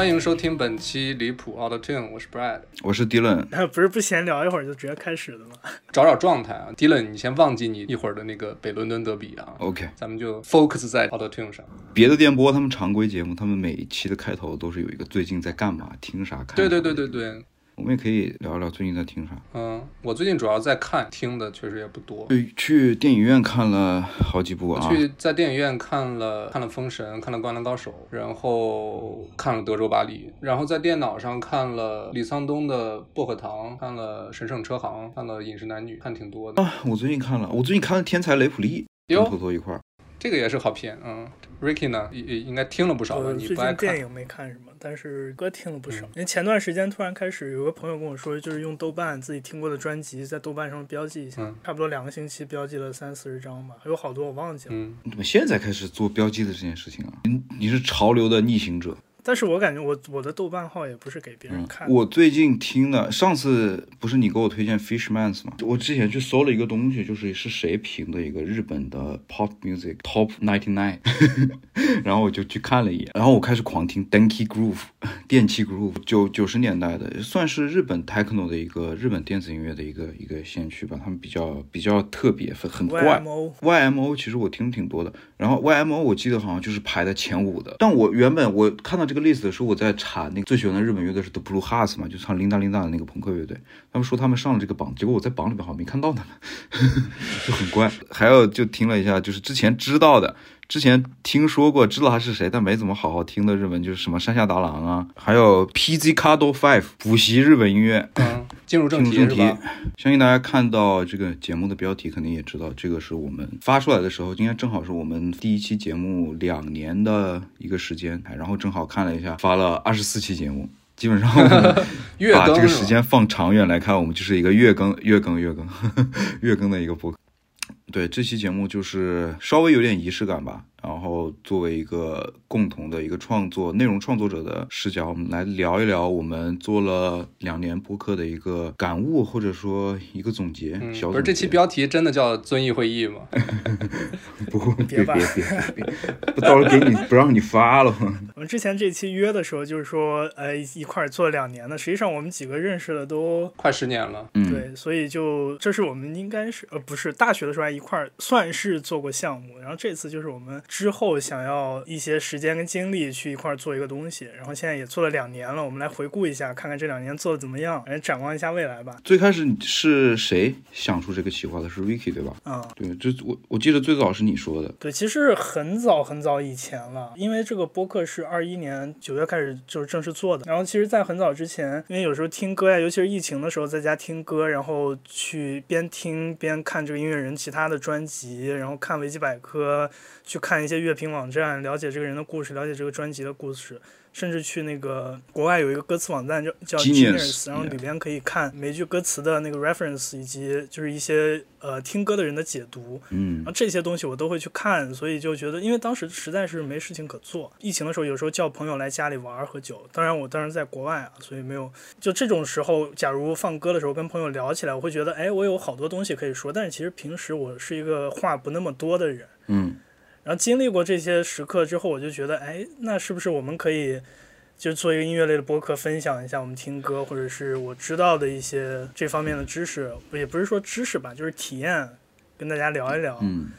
欢迎收听本期离谱 Auto Tune，我是 Brad，我是 Dylan。不是不闲聊一会儿就直接开始的吗？找找状态啊，Dylan，你先忘记你一会儿的那个北伦敦德比啊。OK，咱们就 focus 在 Auto Tune 上。别的电波他们常规节目，他们每一期的开头都是有一个最近在干嘛、听啥、看啥。对对对对对，我们也可以聊聊最近在听啥。嗯，我最近主要在看，听的确实也不多。对，去电影院看了好几部我啊。去在电影院看了看了《封神》，看了《灌篮高手》，然后看了《德州巴黎》，然后在电脑上看了李沧东的《薄荷糖》，看了《神圣车行》，看了《饮食男女》，看挺多的。啊，我最近看了，我最近看了《天才雷普利》，跟哟坨坨一块儿。这个也是好片，嗯。Ricky 呢，也也应该听了不少吧？你不爱看最近电？影没看什么，但是歌听了不少。嗯因为前段时间突然开始有个朋友跟我说，就是用豆瓣自己听过的专辑在豆瓣上标记一下，嗯差不多两个星期标记了三四十张吧，有好多我忘记了。嗯，你怎么现在开始做标记的这件事情啊？你你是潮流的逆行者。但是我感觉我我的豆瓣号也不是给别人嗯看，的。我最近听了，上次不是你给我推荐 Fishmans 吗？我之前去搜了一个东西，就是是谁评的一个日本的 pop music top ninety nine，然后我就去看了一眼，然后我开始狂听 Denki Groove 电气 Groove，九九十年代的，算是日本 techno 的一个日本电子音乐的一个一个先驱吧，他们比较比较特别，很很怪。YMO YMO 其实我听挺多的，然后 YMO 我记得好像就是排在前五的。但我原本我看到这个 list 的时候，我在查那个最喜欢的日本乐队是 The Blue Hearts 嘛，就唱 Linda Linda 的那个朋克乐队。他们说他们上了这个榜，结果我在榜里面好像没看到他们，就很怪。还有就听了一下，就是之前知道的。之前听说过，知道他是谁，但没怎么好好听的日文，就是什么山下达郎啊，还有 PZ Cardo Five 补习日本音乐，嗯，进入正进入正题题是吧？，相信大家看到这个节目的标题，肯定也知道，这个是我们发出来的时候，今天正好是我们第一期节目两年的一个时间，哎然后正好看了一下，发了二十四期节目。基本上 把这个时间放长远来看，我们就是一个月更、月更、月更、月更的一个播客。对，这期节目就是稍微有点仪式感吧。然后作为一个共同的一个创作内容创作者的视角，我们来聊一聊我们做了两年播客的一个感悟，或者说一个总结。嗯，小总不是这期 标题真的叫遵义会议吗？不别别吧别别别别，不到时候给你不让你发了吗？我们之前这期约的时候就是说，呃，一块儿做两年的，实际上我们几个认识的都快十年了，嗯，对，所以就这是我们应该是呃不是大学的时候还一块儿算是做过项目，然后这次就是我们之后想要一些时间跟精力去一块儿做一个东西，然后现在也做了两年了，我们来回顾一下，看看这两年做的怎么样，来展望一下未来吧。最开始是谁想出这个企划的？是 Ricky 对吧？啊、对，这我我记得最早是你说的。对，其实很早很早以前了，因为这个播客是二一年九月开始就是正式做的。然后其实，在很早之前，因为有时候听歌呀，尤其是疫情的时候，在家听歌，然后去边听边看这个音乐人其他的专辑，然后看维基百科，去看一些乐评网站，了解这个人的故事，了解这个专辑的故事。甚至去那个国外有一个歌词网站叫叫 Genius，Genius，然后里边可以看每句歌词的那个 reference，以及就是一些呃听歌的人的解读。嗯然后这些东西我都会去看，所以就觉得，因为当时实在是没事情可做。疫情的时候，有时候叫朋友来家里玩儿喝酒，当然我当时在国外啊，所以没有。就这种时候，假如放歌的时候跟朋友聊起来，我会觉得，哎，我有好多东西可以说。但是其实平时我是一个话不那么多的人。嗯然后经历过这些时刻之后，我就觉得，哎，那是不是我们可以就做一个音乐类的播客，分享一下我们听歌或者是我知道的一些这方面的知识，也不是说知识吧，就是体验，跟大家聊一聊。嗯，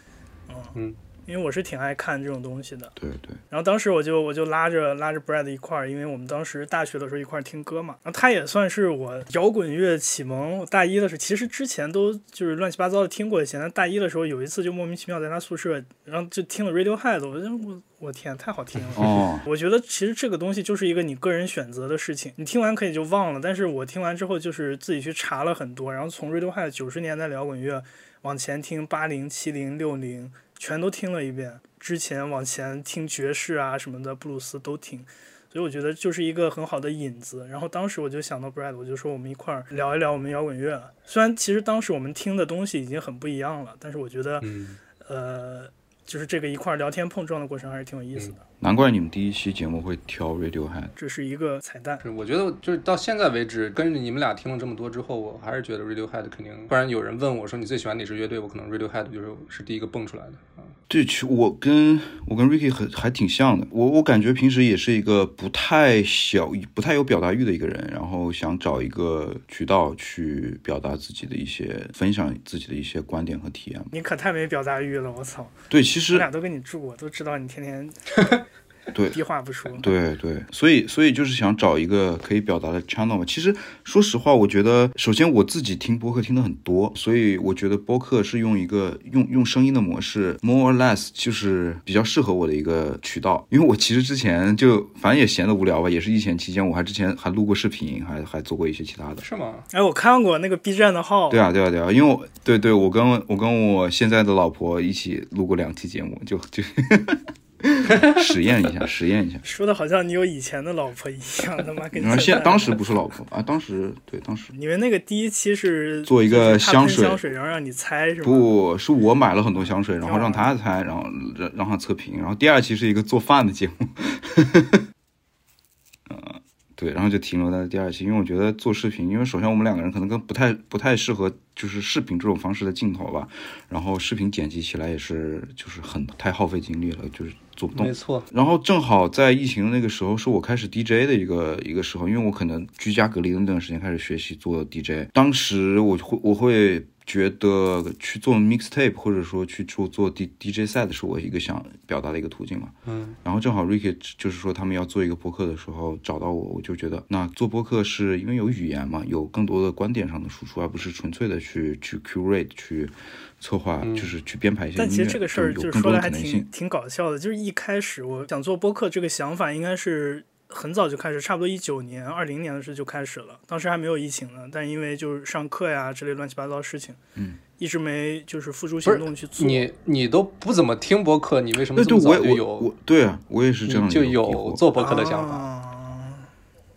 嗯因为我是挺爱看这种东西的。对对，然后当时我就我就拉着拉着 Brad 一块儿，因为我们当时大学的时候一块儿听歌嘛。然后他也算是我摇滚乐启蒙。我大一的时候，其实之前都就是乱七八糟的听过一些，但大一的时候有一次就莫名其妙在他宿舍，然后就听了 Radiohead，我就我我天，太好听了。哦，我觉得其实这个东西就是一个你个人选择的事情，你听完可以就忘了，但是我听完之后就是自己去查了很多，然后从 Radiohead 九十年代摇滚乐往前听八零、七零、六零，全都听了一遍。之前往前听爵士啊什么的，布鲁斯都听，所以我觉得就是一个很好的引子。然后当时我就想到 Brad，我就说我们一块儿聊一聊我们摇滚乐。虽然其实当时我们听的东西已经很不一样了，但是我觉得嗯，呃，就是这个一块儿聊天碰撞的过程还是挺有意思的。难怪你们第一期节目会挑 Radiohead。这是一个彩蛋。是我觉得就是到现在为止，跟着你们俩听了这么多之后，我还是觉得 Radiohead 肯定，不然有人问我说你最喜欢哪支乐队，我可能 Radiohead 就是是第一个蹦出来的啊。对，其实我跟我跟 Ricky 很还挺像的。我我感觉平时也是一个不太小、不太有表达欲的一个人，然后想找一个渠道去表达自己的一些、分享自己的一些观点和体验。你可太没表达欲了，我操！对，其实我俩都跟你住过，都知道你天天对 低话不说。对对，所以所以就是想找一个可以表达的 channel 嘛。其实说实话，我觉得首先我自己听播客听的很多，所以我觉得播客是用一个用用声音的模式，more or less 就是比较适合我的一个渠道。因为我其实之前就反正也闲得无聊吧，也是疫情期间，我还之前还录过视频，还还做过一些其他的。是吗？哎，我看过那个 B 站的号。对啊对啊对啊，因为我对对，我跟我跟我现在的老婆一起录过两期节目，就就。实验一下，实验一下，说的好像你有以前的老婆一样，他妈跟你说现当时不是老婆 啊，当时对当时。你们那个第一期是做一个香水，香水然后让你猜是吗？不是我买了很多香水，然后让他猜，然后让让他测评，然后第二期是一个做饭的节目，嗯，对，然后就停留在第二期，因为我觉得做视频，因为首先我们两个人可能跟不太不太适合就是视频这种方式的镜头吧，然后视频剪辑起来也是就是很太耗费精力了，就是做不动。没错。然后正好在疫情那个时候是我开始 DJ 的一个一个时候，因为我可能居家隔离的那段时间开始学习做 DJ，当时我会我会。觉得去做 mixtape 或者说去做做 D D J 赛的是我一个想表达的一个途径嘛。嗯。然后正好 Ricky 就是说他们要做一个播客的时候找到我，我就觉得那做播客是因为有语言嘛，有更多的观点上的输出，而不是纯粹的去去 curate 去策划，就是去编排一些音乐。但其实这个事儿就是说的还挺挺搞笑的，就是一开始我想做播客这个想法应该是。很早就开始，差不多一九年、二零年的时候就开始了。当时还没有疫情呢，但因为就是上课呀之类乱七八糟的事情，嗯，一直没就是付诸行动去做。你你都不怎么听播客，你为什么这么早就有？对啊，我也是这样就有做播客的想法。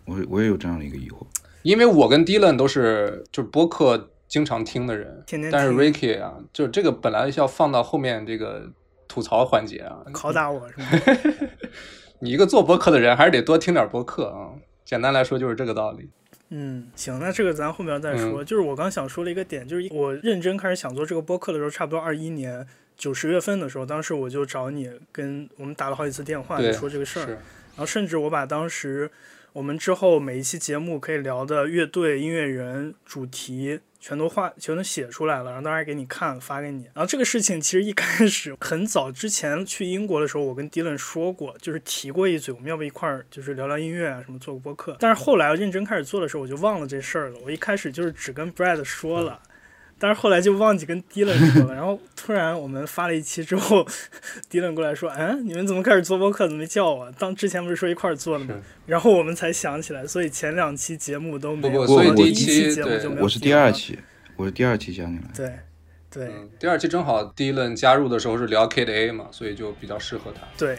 我我也有这样的一个疑惑，因为我跟 Dylan 都是就是播客经常听的人，天天。但是 Ricky 啊，就是这个本来是要放到后面这个吐槽环节啊，拷打我是吗？你一个做播客的人，还是得多听点播客啊。简单来说就是这个道理。嗯，行，那这个咱后面再说。就是我刚想说了一个点，就是我认真开始想做这个播客的时候，差不多二一年九十月份的时候，当时我就找你，跟我们打了好几次电话，就说这个事儿。然后甚至我把当时我们之后每一期节目可以聊的乐队、音乐人、主题。全都画，全都写出来了，然后当时给你看，发给你。然后这个事情其实一开始很早之前去英国的时候，我跟迪伦说过，就是提过一嘴，我们要不一块儿就是聊聊音乐啊，什么做个播客。但是后来认真开始做的时候，我就忘了这事儿了。我一开始就是只跟 Brad 说了。但是后来就忘记跟 Dylan 说了，然后突然我们发了一期之后，Dylan 过来说：“嗯，你们怎么开始做播客？怎么没叫我？当之前不是说一块儿做的吗？”然后我们才想起来，所以前两期节目都没有，所以第一期节目就没有。我是第二期，我是第二期加进来。对，对，第二期正好 Dylan 加入的时候是聊 K 的 A 嘛，所以就比较适合他。对。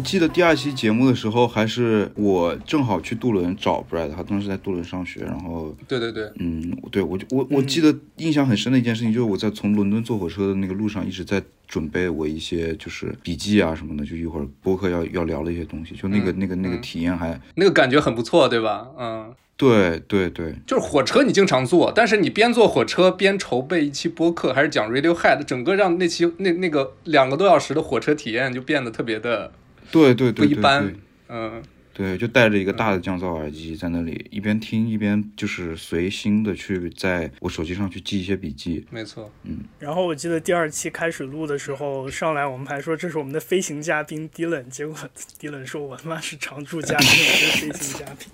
记得第二期节目的时候，还是我正好去杜伦找 Brad，他当时在杜伦上学，然后对对对，嗯，对我就我我记得印象很深的一件事情，就是我在从伦敦坐火车的那个路上，一直在准备我一些就是笔记啊什么的，就一会儿播客要要聊的一些东西，就那个那个那个体验还那个感觉很不错，对吧？嗯，对对对，就是火车你经常坐，但是你边坐火车边筹备一期播客，还是讲 Radiohead，整个让那期那那个两个多小时的火车体验就变得特别的。对对对，不一般，嗯，对，就带着一个大的降噪耳机在那里一边听一边就是随心的去在我手机上去记一些笔记，没错，嗯。然后我记得第二期开始录的时候，上来我们还说这是我们的飞行嘉宾 Dylan，结果 Dylan 说我他妈是常驻嘉宾，我是飞行嘉宾。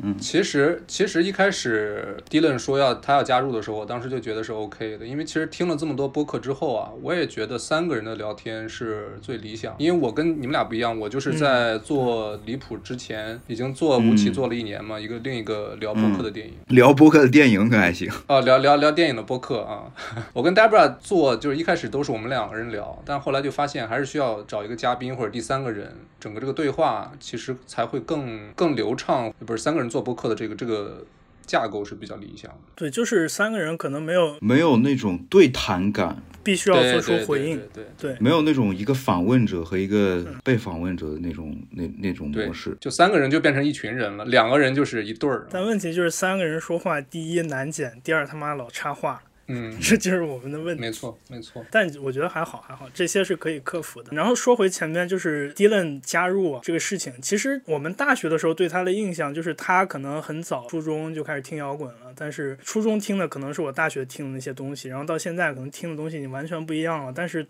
嗯，其实其实一开始 Dylan 说要他要加入的时候，我当时就觉得是 OK 的，因为其实听了这么多播客之后啊，我也觉得三个人的聊天是最理想。因为我跟你们俩不一样，我就是在做离谱之前已经做吴奇嗯做了一年嘛，一个另一个聊播客的电影。聊播客的电影可还行。啊，聊聊聊电影的播客啊，我跟 Debra 做就是一开始都是我们两个人聊，但后来就发现还是需要找一个嘉宾或者第三个人，整个这个对话其实才会更更流畅。不是三个人做播客的这个这个架构是比较理想的。对，就是三个人可能没有没有那种对谈感，必须要做出对对回应，对对对没有那种一个访问者和一个被访问者的那种那那种模式。就三个人就变成一群人了，两个人就是一对儿。但问题就是三个人说话，第一难剪，第二他妈老插话，嗯，这就是我们的问题。没错没错。但我觉得还好，还好，这些是可以克服的。然后说回前面，就是 Dylan 加入啊这个事情，其实我们大学的时候对他的印象就是他可能很早初中就开始听摇滚了，但是初中听的可能是我大学听的那些东西，然后到现在可能听的东西已经完全不一样了，但是。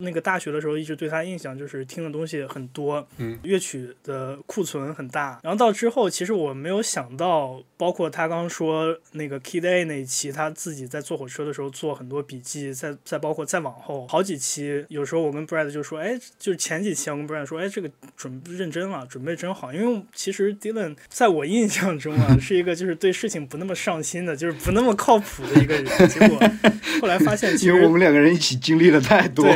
那个大学的时候，一直对他印象就是听的东西很多，嗯，乐曲的库存很大。然后到之后，其实我没有想到，包括他刚说那个 Kid A 那一期，他自己在坐火车的时候做很多笔记，再再包括再往后好几期，有时候我跟 Brad 就说，哎，就是前几期我跟 Brad 说，哎，这个准认真了，准备真好，因为其实 Dylan 在我印象中啊，是一个就是对事情不那么上心的，就是不那么靠谱的一个人。结果后来发现，其实我们两个人一起经历了太多。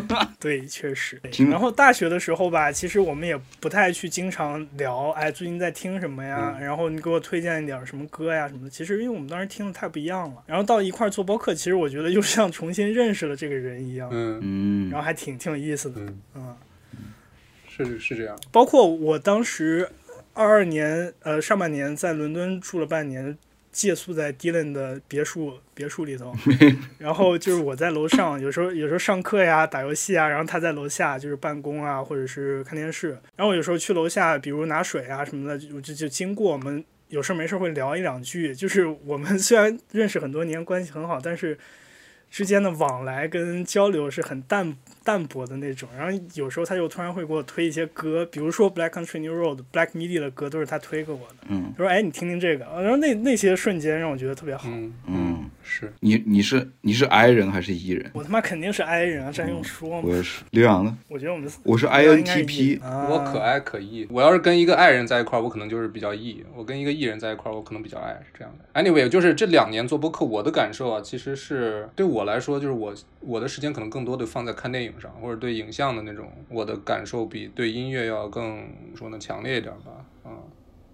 对，确实。然后大学的时候吧，其实我们也不太去经常聊，哎，最近在听什么呀？然后你给我推荐一点什么歌呀什么的。其实因为我们当时听的太不一样了，然后到一块儿做播客，其实我觉得又像重新认识了这个人一样，嗯嗯然后还挺挺有意思的。嗯，嗯，是是这样。包括我当时二二年呃上半年在伦敦住了半年，借宿在 Dylan 的别墅别墅里头，然后就是我在楼上，有时候有时候上课呀、打游戏啊，然后他在楼下就是办公啊，或者是看电视。然后我有时候去楼下，比如拿水啊什么的，就就就经过我们有事没事会聊一两句。就是我们 虽然认识很多年，关系很好，但是之间的往来跟交流是很淡淡薄的那种。然后有时候他就突然会给我推一些歌，比如说 Black Country New Road、Black Midi 的歌都是他推给我的。嗯他说：“哎，你听听这个。”然后那那些瞬间让我觉得特别好。嗯嗯，是。你你是你是 I 人还是 E 人？我他妈肯定是 I 人啊，这还用说吗？我也是。刘洋呢？我觉得我们我是 INTP 啊我可爱可 E，我要是跟一个爱人在一块儿，我可能就是比较 E；我跟一个 E 人在一块儿，我可能比较爱，是这样的。Anyway，就是这两年做播客，我的感受啊，其实是对我来说，就是我我的时间可能更多的放在看电影上，或者对影像的那种，我的感受比对音乐要更说呢强烈一点吧，啊、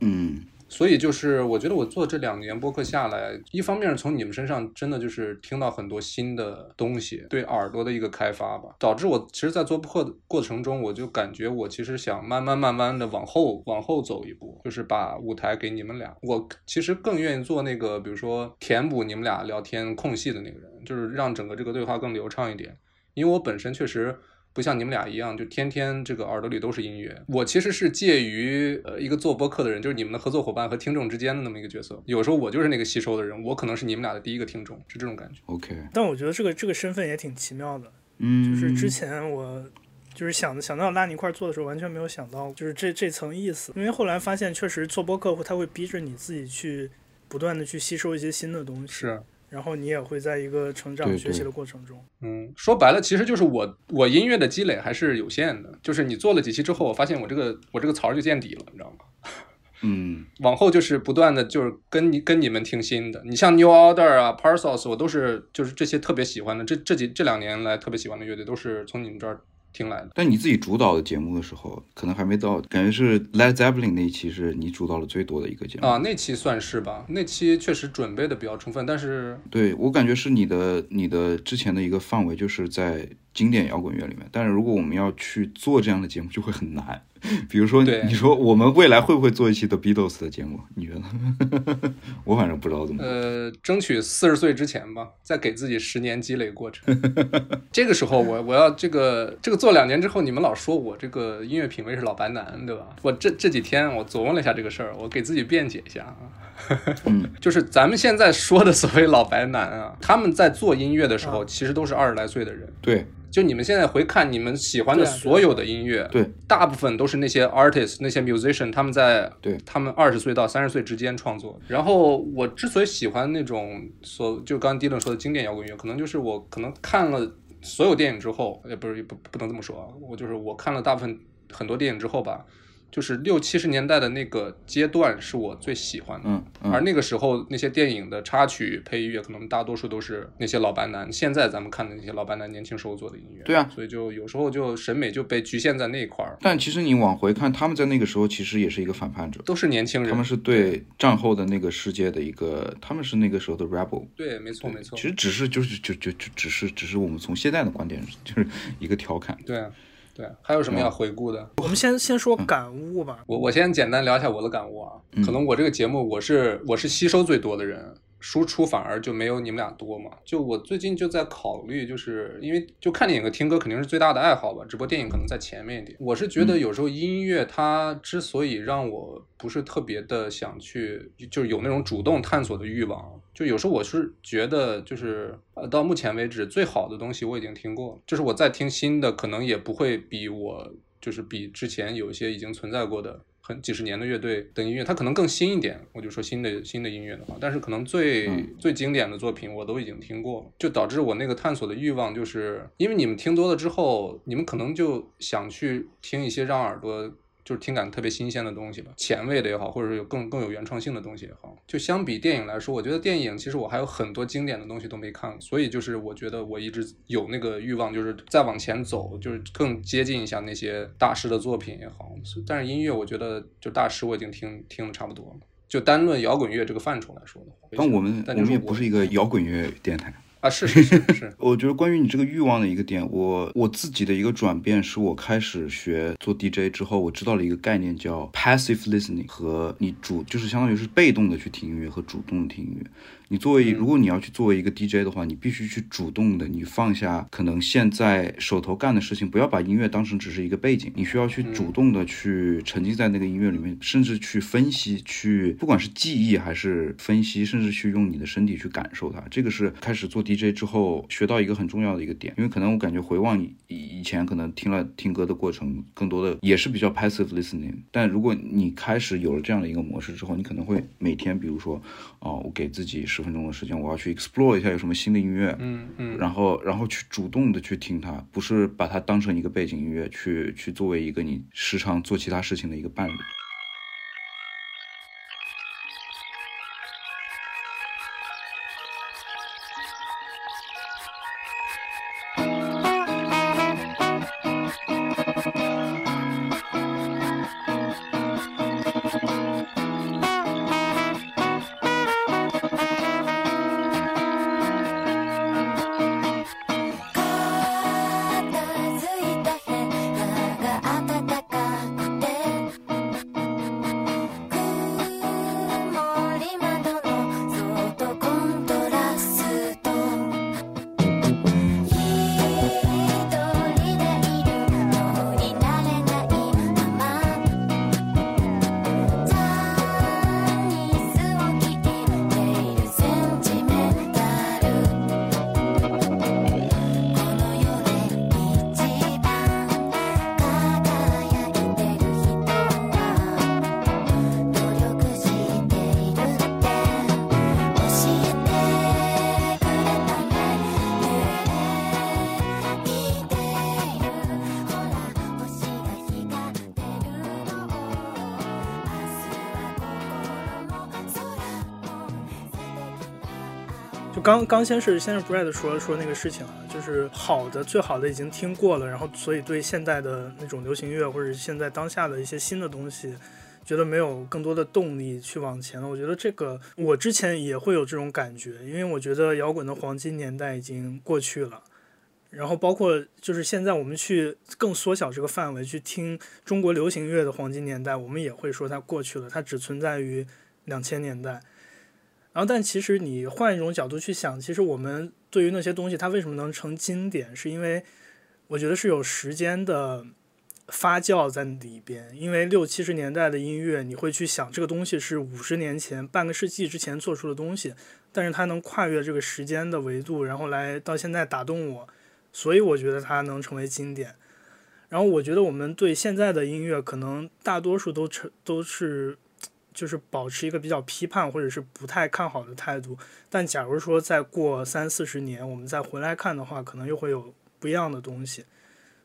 嗯所以就是我觉得我做这两年播客下来，一方面是从你们身上真的就是听到很多新的东西，对耳朵的一个开发吧，导致我其实，在做播客的过程中，我就感觉我其实想慢慢慢慢的往后往后走一步，就是把舞台给你们俩。我其实更愿意做那个，比如说填补你们俩聊天空隙的那个人，就是让整个这个对话更流畅一点。因为我本身确实不像你们俩一样，就天天这个耳朵里都是音乐。我其实是介于呃一个做播客的人，就是你们的合作伙伴和听众之间的那么一个角色。有时候我就是那个吸收的人，我可能是你们俩的第一个听众，是这种感觉。，OK，但我觉得这个这个身份也挺奇妙的，嗯，就是之前我就是想想到拉你一块儿做的时候，完全没有想到就是这这层意思，因为后来发现确实做播客他会逼着你自己去不断的去吸收一些新的东西，是，然后你也会在一个成长学习的过程中，嗯，说白了，其实就是我我音乐的积累还是有限的。就是你做了几期之后，我发现我这个我这个槽就见底了，你知道吗？嗯往后就是不断的就是跟你跟你们听新的，你像 New Order 啊、Parcels，我都是就是这些特别喜欢的，这这几这两年来特别喜欢的乐队都是从你们这儿听来的。但你自己主导的节目的时候，可能还没到，感觉是 Led Zeppelin 那一期是你主导的最多的一个节目啊，那期算是吧，那期确实准备的比较充分，但是对我感觉是你的你的之前的一个范围就是在经典摇滚乐里面，但是如果我们要去做这样的节目就会很难。比如说，对你说我们未来会不会做一期 The Beatles 的节目？你觉得？我反正不知道怎么。呃，争取四十岁之前吧，再给自己十年积累过程。这个时候我我要这个这个做两年之后，你们老说我这个音乐品味是老白男，对吧？我这这几天我琢磨了一下这个事儿，我给自己辩解一下啊。嗯，就是咱们现在说的所谓老白男啊，他们在做音乐的时候，啊其实都是二十来岁的人。对就你们现在回看你们喜欢的所有的音乐，对，大部分都是那些 artist、那些 musician，他们在对他们二十岁到三十岁之间创作。然后我之所以喜欢那种所就刚刚 Dylan 说的经典摇滚乐，可能就是我可能看了所有电影之后，也不是不不能这么说啊，我就是我看了大部分很多电影之后吧，就是六七十年代的那个阶段是我最喜欢的。嗯嗯，而那个时候那些电影的插曲配乐，可能大多数都是那些老白男，现在咱们看的那些老白男年轻时候做的音乐。对啊所以就有时候就审美就被局限在那一块儿，但其实你往回看，他们在那个时候其实也是一个反叛者，都是年轻人。他们是对战后的那个世界的一个，他们是那个时候的 rebel。对，没错没错其。实只是就是就就就只是只是我们从现在的观点就是一个调侃。对啊对啊，还有什么要回顾的？我们先先说感悟吧。我我先简单聊一下我的感悟啊。可能我这个节目我是我是吸收最多的人，输出反而就没有你们俩多嘛。就我最近就在考虑，就是因为就看电影和听歌肯定是最大的爱好吧，只不过电影可能在前面一点。我是觉得有时候音乐它之所以让我不是特别的想去，就是有那种主动探索的欲望。就有时候我是觉得，就是呃，到目前为止最好的东西我已经听过了，就是我再听新的，可能也不会比我就是比之前有一些已经存在过的很几十年的乐队的音乐，它可能更新一点。我就说新的新的音乐的话，但是可能最、嗯最经典的作品我都已经听过了，就导致我那个探索的欲望，就是因为你们听多了之后，你们可能就想去听一些让耳朵。就是听感特别新鲜的东西吧，前卫的也好，或者是有更更有原创性的东西也好。就相比电影来说，我觉得电影其实我还有很多经典的东西都没看过，所以就是我觉得我一直有那个欲望，就是再往前走，就是更接近一下那些大师的作品也好。但是音乐，我觉得就大师我已经听听的差不多了。就单论摇滚乐这个范畴来说的话，但我们我但就是们也不是一个摇滚乐电台。啊，是是是是，我觉得关于你这个欲望的一个点，我我自己的一个转变是我开始学做 DJ 之后，我知道了一个概念叫 passive listening，和你主就是相当于是被动的去听音乐和主动的听音乐。你作为如果你要去作为一个 DJ 的话，你必须去主动的，你放下可能现在手头干的事情，不要把音乐当成只是一个背景，你需要去主动的去沉浸在那个音乐里面，甚至去分析，去不管是记忆还是分析，甚至去用你的身体去感受它。这个是开始做 DJ 之后学到一个很重要的一个点，因为可能我感觉回望以以前可能听了听歌的过程，更多的也是比较 passive listening。但如果你开始有了这样的一个模式之后，你可能会每天，比如说，哦，我给自己十分钟的时间，我要去 explore 一下有什么新的音乐，嗯嗯，然后然后去主动的去听它，不是把它当成一个背景音乐去去作为一个你时常做其他事情的一个伴侣。刚刚先是先是 Brad 说说那个事情啊，就是好的最好的已经听过了，然后所以对现代的那种流行乐或者现在当下的一些新的东西，觉得没有更多的动力去往前了。我觉得这个我之前也会有这种感觉，因为我觉得摇滚的黄金年代已经过去了。然后包括就是现在我们去更缩小这个范围去听中国流行乐的黄金年代，我们也会说它过去了，它只存在于两千年代。然后，但其实你换一种角度去想，其实我们对于那些东西，它为什么能成经典，是因为我觉得是有时间的发酵在里边。因为六七十年代的音乐，你会去想这个东西是五十年前、半个世纪之前做出的东西，但是它能跨越这个时间的维度，然后来到现在打动我，所以我觉得它能成为经典。然后我觉得我们对现在的音乐，可能大多数都成都是。就是保持一个比较批判或者是不太看好的态度，但假如说再过三四十年，我们再回来看的话，可能又会有不一样的东西。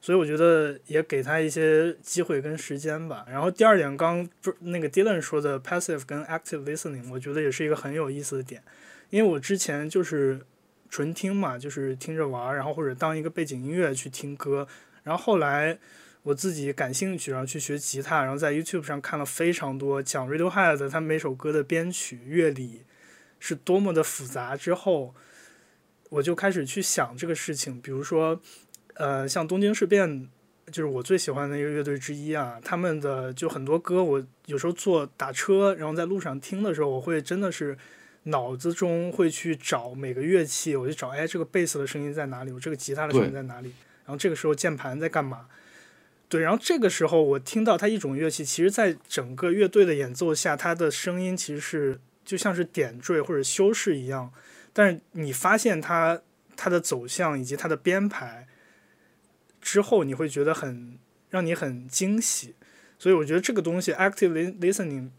所以我觉得也给他一些机会跟时间吧。然后第二点，刚不是那个 Dylan 说的 passive 跟 active listening，我觉得也是一个很有意思的点，因为我之前就是纯听嘛，就是听着玩，然后或者当一个背景音乐去听歌，然后后来。我自己感兴趣，然后去学吉他，然后在 YouTube 上看了非常多讲 Radiohead 的他每首歌的编曲乐理是多么的复杂。之后，我就开始去想这个事情，比如说，呃，像东京事变，就是我最喜欢的一个乐队之一啊，他们的就很多歌，我有时候坐打车，然后在路上听的时候，我会真的是脑子中会去找每个乐器，我就找，哎，这个贝斯的声音在哪里？我这个吉他的声音在哪里？然后这个时候键盘在干嘛？对，然后这个时候我听到它一种乐器，其实在整个乐队的演奏下，它的声音其实是就像是点缀或者修饰一样，但是你发现它它的走向以及它的编排之后，你会觉得很让你很惊喜，所以我觉得这个东西 active listening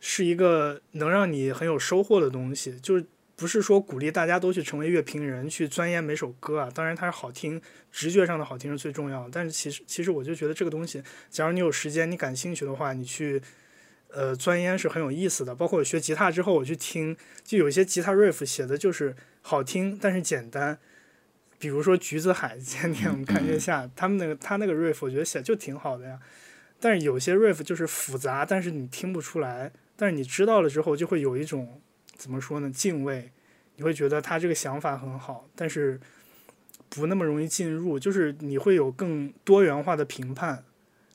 是一个能让你很有收获的东西，就是。不是说鼓励大家都去成为乐评人，去钻研每首歌啊。当然它是好听，直觉上的好听是最重要的。但是其实其实我就觉得这个东西，假如你有时间，你感兴趣的话，你去呃钻研是很有意思的。包括我学吉他之后，我去听，就有一些吉他 riff 写的就是好听，但是简单。比如说橘子海今天我们看月下，他们那个他那个 riff 我觉得写就挺好的呀。但是有些 riff 就是复杂，但是你听不出来。但是你知道了之后，就会有一种。怎么说呢？敬畏，你会觉得他这个想法很好，但是不那么容易进入，就是你会有更多元化的评判，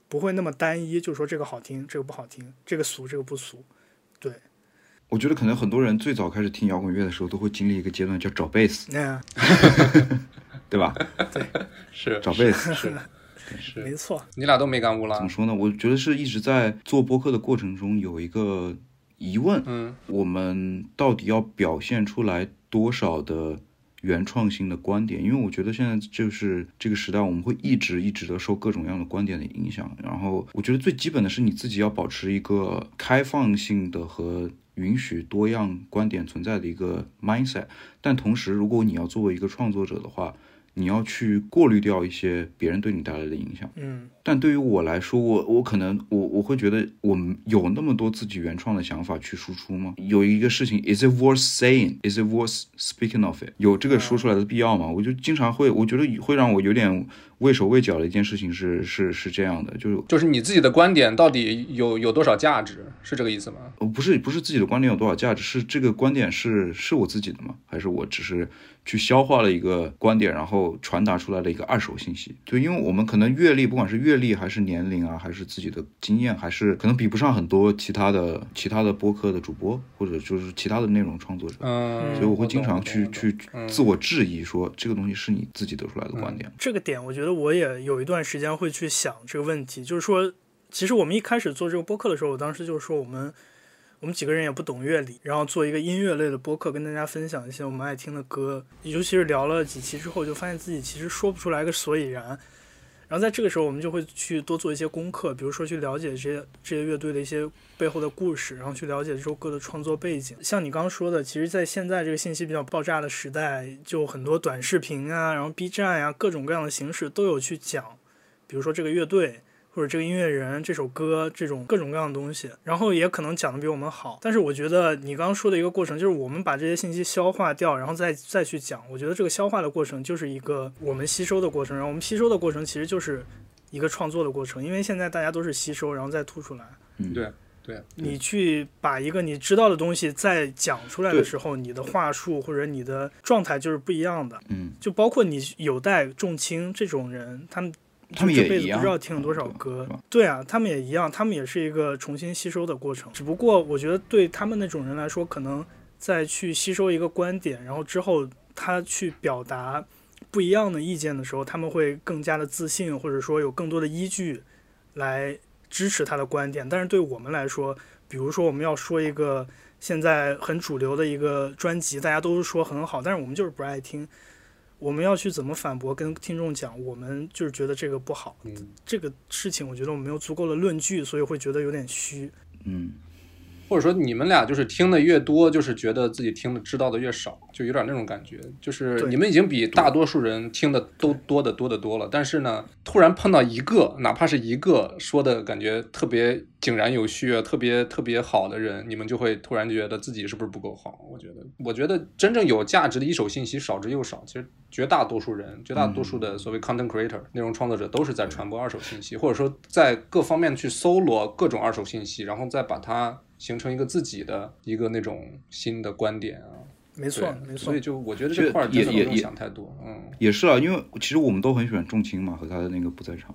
不会那么单一，就说这个好听，这个不好听，这个俗，这个不俗。对，我觉得可能很多人最早开始听摇滚乐的时候，都会经历一个阶段叫找贝斯，对吧？对，是找贝斯是是，没错。你俩都没干乌拉。怎么说呢？我觉得是一直在做播客的过程中有一个。疑问，嗯，我们到底要表现出来多少的原创性的观点？因为我觉得现在就是这个时代，我们会一直一直的受各种各样的观点的影响。然后，我觉得最基本的是你自己要保持一个开放性的和允许多样观点存在的一个 mindset。但同时，如果你要作为一个创作者的话，你要去过滤掉一些别人对你带来的影响，嗯，但对于我来说，我我可能我我会觉得我们有那么多自己原创的想法去输出吗？有一个事情，is it worth saying？is it worth speaking of it？有这个说出来的必要吗？我就经常会，我觉得会让我有点畏手畏脚的一件事情是是是这样的，就是就是你自己的观点到底有有多少价值？是这个意思吗？不是不是自己的观点有多少价值，是这个观点是是我自己的吗？还是我只是？去消化了一个观点，然后传达出来的一个二手信息。就因为我们可能阅历，不管是阅历还是年龄啊，还是自己的经验，还是可能比不上很多其他的其他的播客的主播，或者就是其他的内容创作者。嗯，所以我会经常去去自我质疑，说这个东西是你自己得出来的观点。这个点，我觉得我也有一段时间会去想这个问题，就是说，其实我们一开始做这个播客的时候，我当时就是说我们。我们几个人也不懂乐理，然后做一个音乐类的播客，跟大家分享一些我们爱听的歌。尤其是聊了几期之后，就发现自己其实说不出来个所以然。然后在这个时候，我们就会去多做一些功课，比如说去了解这些这些乐队的一些背后的故事，然后去了解这首歌的创作背景。像你刚刚说的，其实，在现在这个信息比较爆炸的时代，就很多短视频啊，然后 B 站呀，各种各样的形式都有去讲，比如说这个乐队。或者这个音乐人、这首歌这种各种各样的东西，然后也可能讲的比我们好。但是我觉得你刚刚说的一个过程，就是我们把这些信息消化掉，然后再再去讲。我觉得这个消化的过程就是一个我们吸收的过程，然后我们吸收的过程其实就是一个创作的过程。因为现在大家都是吸收，然后再吐出来。嗯，对对。你去把一个你知道的东西再讲出来的时候，你的话术或者你的状态就是不一样的。嗯，就包括你有待重青这种人，他们。他们这辈子不知道听了多少歌，对啊，他们也一样，他们也是一个重新吸收的过程。只不过我觉得对他们那种人来说，可能在去吸收一个观点，然后之后他去表达不一样的意见的时候，他们会更加的自信，或者说有更多的依据来支持他的观点。但是对我们来说，比如说我们要说一个现在很主流的一个专辑，大家都说很好，但是我们就是不爱听。我们要去怎么反驳？跟听众讲，我们就是觉得这个不好。这个事情，我觉得我们没有足够的论据，所以会觉得有点虚。嗯，或者说你们俩就是听的越多，就是觉得自己听的知道的越少，就有点那种感觉。就是你们已经比大多数人听的都多的多的多了，但是呢，突然碰到一个，哪怕是一个说的感觉特别井然有序、啊特别特别好的人，你们就会突然觉得自己是不是不够好？我觉得，我觉得真正有价值的一手信息少之又少。其实绝大多数人，绝大多数的所谓 content creator 内容创作者都是在传播二手信息，或者说在各方面去搜罗各种二手信息，然后再把它形成一个自己的一个那种新的观点啊。没错，没错所以。就我觉得这块儿真的不用也也也想太多，嗯。也是啊，因为其实我们都很喜欢重青嘛，和他的那个不在场。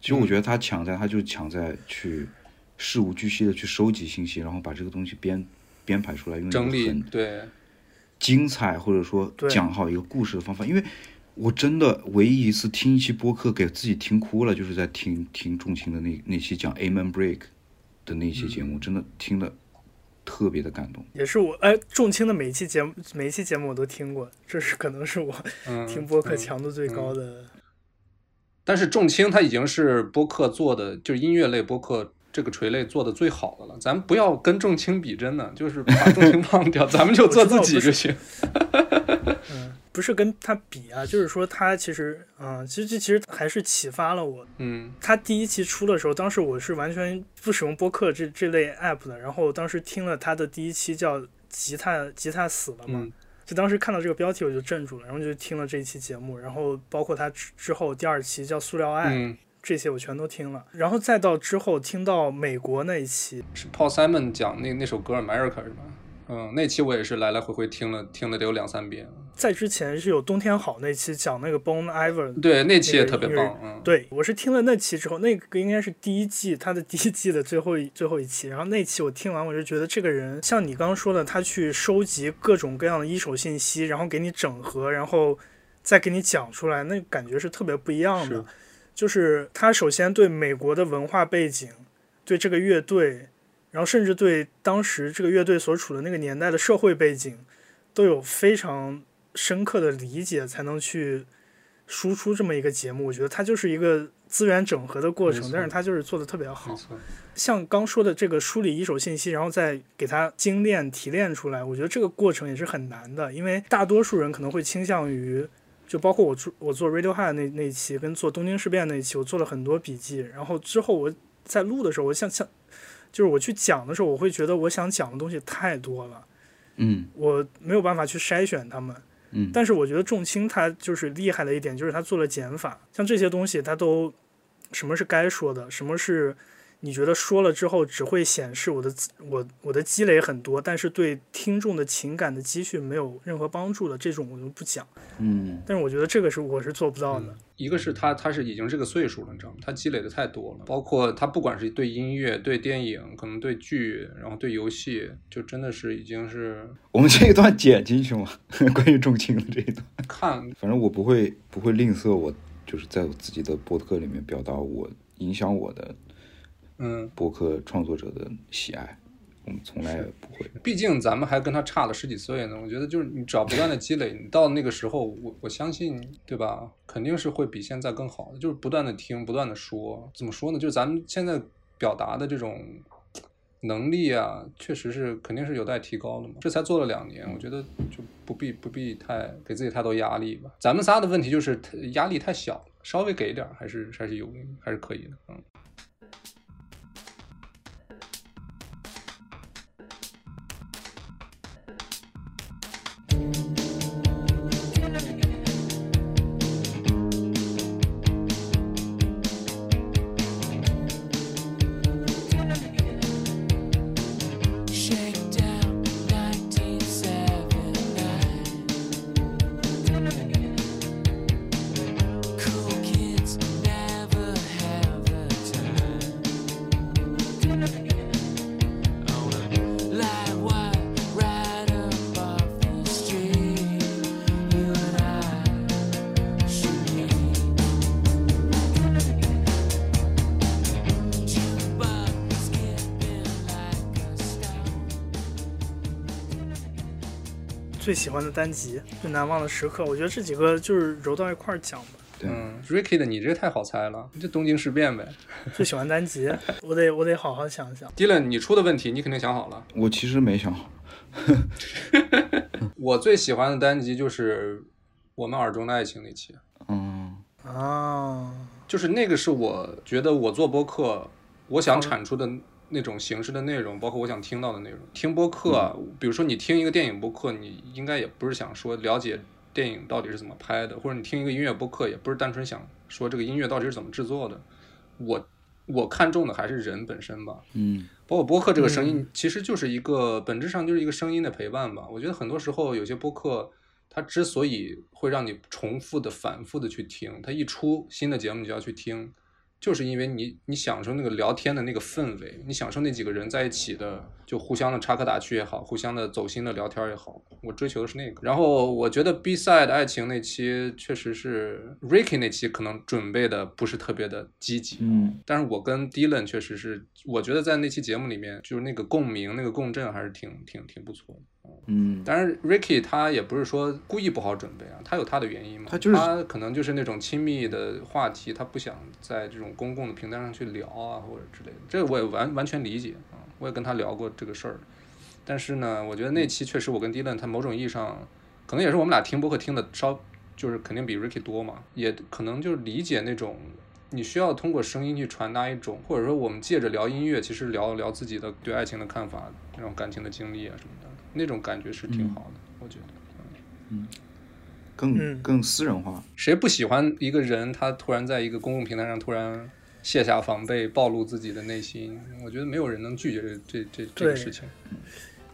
其实我觉得他强在，他就是强在去事无巨细的去收集信息，然后把这个东西编编排出来，用一个整理很对，精彩或者说对讲好一个故事的方法。因为我真的唯一一次听一期播客给自己听哭了，就是在听听重青的那那期讲 Amen Break 的那些节目，真的听的特别的感动。也是我哎，仲青的每一期节目，每一期节目我都听过，这是可能是我嗯，听播客嗯强度最高的。但是仲青他已经是播客做的，就是音乐类播客这个垂类做的最好的了。咱们不要跟仲青比，真的就是把仲青 忘掉，咱们就做自己就行。嗯，不是跟他比啊，就是说他其实，嗯，其实这其实还是启发了我。嗯他第一期出的时候，当时我是完全不使用播客这这类 app 的，然后当时听了他的第一期叫《吉他吉他死了》嘛，嗯就当时看到这个标题我就镇住了，然后就听了这一期节目，然后包括他之之后第二期叫《塑料爱》嗯，这些我全都听了，然后再到之后听到美国那一期，是 Paul Simon 讲那那首歌 America 是吧？嗯，那期我也是来来回回听了听了得有两三遍。在之前是有冬天好那期讲那个 Bone Iver 对，那期也特别棒。嗯，对，我是听了那期之后，那个应该是第一季，他的第一季的最后一最后一期。然后那期我听完，我就觉得这个人像你刚刚说的，他去收集各种各样的一手信息，然后给你整合，然后再给你讲出来，那感觉是特别不一样的是。就是他首先对美国的文化背景，对这个乐队，然后甚至对当时这个乐队所处的那个年代的社会背景，都有非常深刻的理解，才能去输出这么一个节目。我觉得它就是一个资源整合的过程但是它就是做的特别好。像刚说的这个梳理一手信息，然后再给它精炼提炼出来，我觉得这个过程也是很难的，因为大多数人可能会倾向于，就包括我做我做 Radiohead 那那一期，跟做东京事变那一期，我做了很多笔记，然后之后我在录的时候，我想想，就是我去讲的时候，我会觉得我想讲的东西太多了，嗯我没有办法去筛选他们。嗯，但是我觉得重青他就是厉害的一点，就是他做了减法，像这些东西他都什么是该说的，什么是你觉得说了之后只会显示我的我我的积累很多，但是对听众的情感的积蓄没有任何帮助的这种我就不讲。嗯但是我觉得这个是我是做不到的。一个是他他是已经这个岁数了，你知道吗？他积累的太多了，包括他不管是对音乐、对电影，可能对剧，然后对游戏，就真的是已经是 我们这一段剪进去吗？关于重情的这一段，看 反正我不会不会吝啬我，就是在我自己的博客里面表达我影响我的嗯，博客创作者的喜爱，我们从来不会。毕竟咱们还跟他差了十几岁呢。我觉得就是你只要不断的积累，你到那个时候，我我相信，对吧？肯定是会比现在更好的。就是不断的听，不断的说，怎么说呢？就是咱们现在表达的这种能力啊，确实是肯定是有待提高的嘛。这才做了两年，我觉得就不必不必太给自己太多压力吧。咱们仨的问题就是太压力太小了，稍微给一点还是还是有还是可以的，嗯。最喜欢的单集，最难忘的时刻，我觉得这几个就是揉到一块儿讲吧。对，嗯，Ricky 的你这太好猜了，你这东京事变呗。最喜欢单集，我得我得好好想想。Dylan，你出的问题你肯定想好了。我其实没想好。我最喜欢的单集就是我们耳中的爱情那期，嗯啊，就是那个是我觉得我做播客，我想产出的那种形式的内容，包括我想听到的内容。听播客啊，比如说你听一个电影播客，你应该也不是想说了解电影到底是怎么拍的，或者你听一个音乐播客，也不是单纯想说这个音乐到底是怎么制作的。我我看重的还是人本身吧。嗯包括播客这个声音，其实就是一个本质上就是一个声音的陪伴吧。我觉得很多时候有些播客，它之所以会让你重复的、反复的去听，它一出新的节目你就要去听，就是因为你你享受那个聊天的那个氛围，你享受那几个人在一起的就互相的插科打趣也好，互相的走心的聊天也好，我追求的是那个。然后我觉得 B side 爱情那期确实是 Ricky 那期可能准备的不是特别的积极，嗯但是我跟 Dylan 确实是，我觉得在那期节目里面，就是那个共鸣、那个共振还是挺挺挺不错的。嗯，当然，Ricky 他也不是说故意不好准备啊，他有他的原因嘛。他就是他可能就是那种亲密的话题，他不想在这种公共的平台上去聊啊，或者之类的。这个我也完完全理解啊，我也跟他聊过这个事儿。但是呢，我觉得那期确实我跟 Dylan 他某种意义上，可能也是我们俩听播客听的稍，就是肯定比 Ricky 多嘛，也可能就是理解那种你需要通过声音去传达一种，或者说我们借着聊音乐，其实聊聊自己的对爱情的看法，那种感情的经历啊什么的，那种感觉是挺好的，我觉得。更嗯更更私人化。谁不喜欢一个人他突然在一个公共平台上突然卸下防备，暴露自己的内心？我觉得没有人能拒绝这这这这个事情。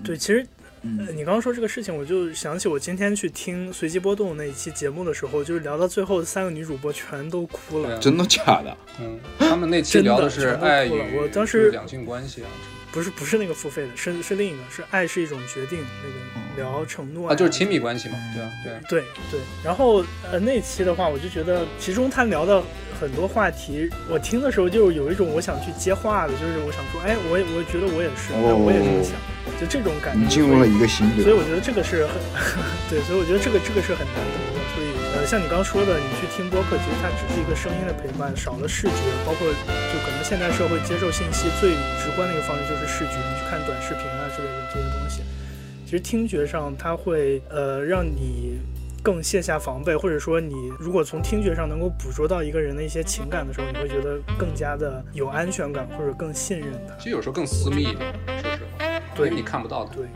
对，其实嗯呃，你刚刚说这个事情，我就想起我今天去听随机波动那一期节目的时候，就是聊到最后，三个女主播全都哭了。真的假的？嗯，他们那期聊的是爱与我当时两性关系啊什么不是不是那个付费的，是是另一个，是爱是一种决定，那个聊承诺的啊，就是亲密关系嘛，对啊，对啊。对对，然后呃那期的话，我就觉得其中他聊的很多话题，我听的时候就有一种我想去接话的，就是我想说，哎，我也我觉得我也是，哦我也这么想，就这种感觉。你进入了一个新的，所以我觉得这个是很 对，所以我觉得这个这个是很难得的。所以呃，像你刚刚说的，你去听播客，其实它只是一个声音的陪伴，少了视觉，包括就可能现代社会接受信息最直观的一个方式就是视觉，你去看短视频啊之类的这些东西。其实听觉上它会呃让你更卸下防备，或者说你如果从听觉上能够捕捉到一个人的一些情感的时候，你会觉得更加的有安全感，或者更信任他。其实有时候更私密一点，说实话，因对为你看不到他。对。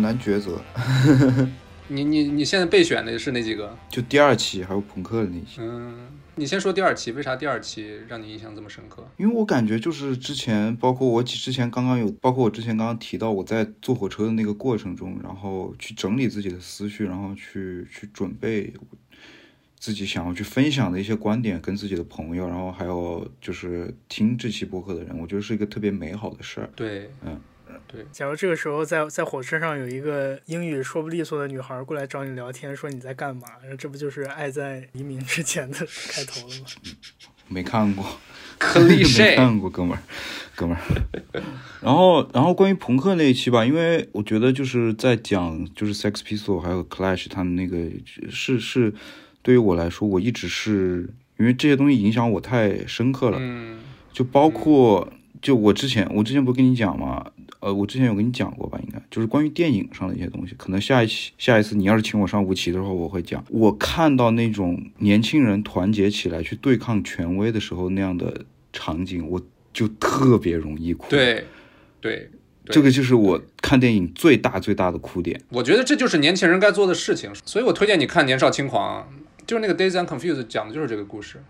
很难抉择。你你你现在备选的是哪几个？就第二期还有朋克的那些，嗯，你先说第二期，为啥第二期让你印象这么深刻？因为我感觉就是之前，包括我之前刚刚有，包括我之前刚刚提到我在坐火车的那个过程中，然后去整理自己的思绪，然后去去准备自己想要去分享的一些观点，跟自己的朋友，然后还有就是听这期播客的人，我觉得是一个特别美好的事儿。对，嗯，对，假如这个时候在在火车上有一个英语说不利索的女孩过来找你聊天，说你在干嘛，这不就是《爱在黎明之前》的 开头了吗？没看过，没 cliche，看过，哥们儿，哥们儿。然后，然后关于朋克那一期吧，因为我觉得就是在讲就是 Sex Pistol 还有 Clash 他们那个是是对于我来说，我一直是因为这些东西影响我太深刻了，嗯，就包括就我之前我之前不是跟你讲吗？呃，我之前有跟你讲过吧，应该就是关于电影上的一些东西。可能下一期下一次你要是请我上吴奇的时候，我会讲。我看到那种年轻人团结起来去对抗权威的时候那样的场景，我就特别容易哭。，对，对，对这个就是我看电影最大最大的哭点。我觉得这就是年轻人该做的事情，所以我推荐你看《年少轻狂》，就是那个《Days and Confused》讲的就是这个故事。